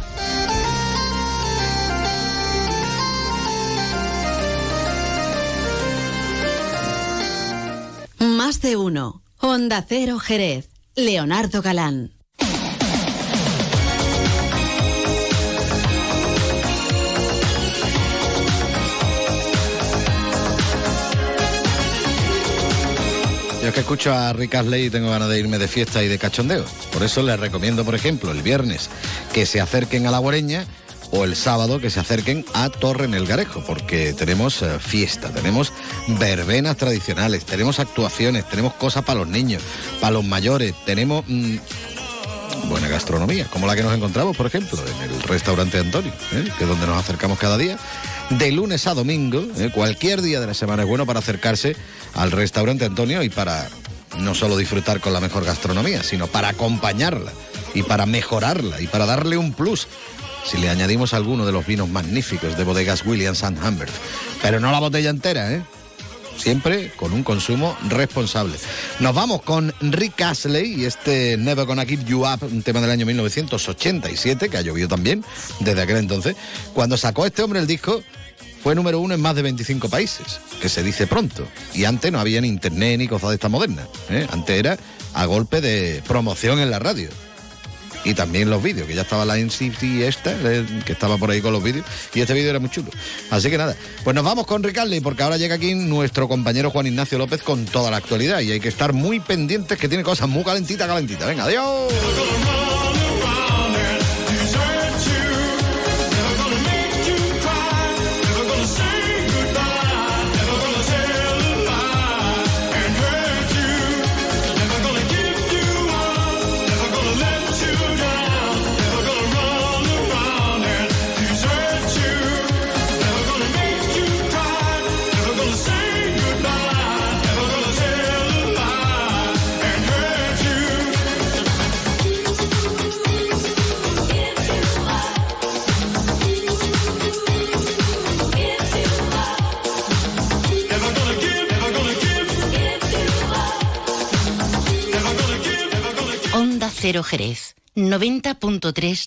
Más de uno. Honda Cero Jerez. Leonardo Galán. Es que escucho a Rick Astley y tengo ganas de irme de fiesta y de cachondeo. Por eso les recomiendo, por ejemplo, el viernes que se acerquen a la Guareña o el sábado que se acerquen a Torre en el Garejo, porque tenemos eh, fiesta, tenemos verbenas tradicionales, tenemos actuaciones, tenemos cosas para los niños, para los mayores, tenemos mm, buena gastronomía, como la que nos encontramos, por ejemplo, en el restaurante Antonio, ¿eh? que es donde nos acercamos cada día. De lunes a domingo, ¿eh? cualquier día de la semana es bueno para acercarse al restaurante Antonio y para no solo disfrutar con la mejor gastronomía, sino para acompañarla y para mejorarla y para darle un plus. Si le añadimos alguno de los vinos magníficos de bodegas Williams and Humbert. Pero no la botella entera, ¿eh? siempre con un consumo responsable. Nos vamos con Rick Astley y este Never Gonna Give You Up, un tema del año 1987, que ha llovido también desde aquel entonces. Cuando sacó este hombre el disco, fue número uno en más de 25 países, que se dice pronto. Y antes no había ni internet ni cosas de esta moderna. ¿eh? Antes era a golpe de promoción en la radio. Y también los vídeos, que ya estaba la NCT esta, eh, que estaba por ahí con los vídeos, y este vídeo era muy chulo. Así que nada, pues nos vamos con Ricardly, porque ahora llega aquí nuestro compañero Juan Ignacio López con toda la actualidad, y hay que estar muy pendientes que tiene cosas muy calentitas, calentitas. Venga, adiós. Cero Jerez, 90.3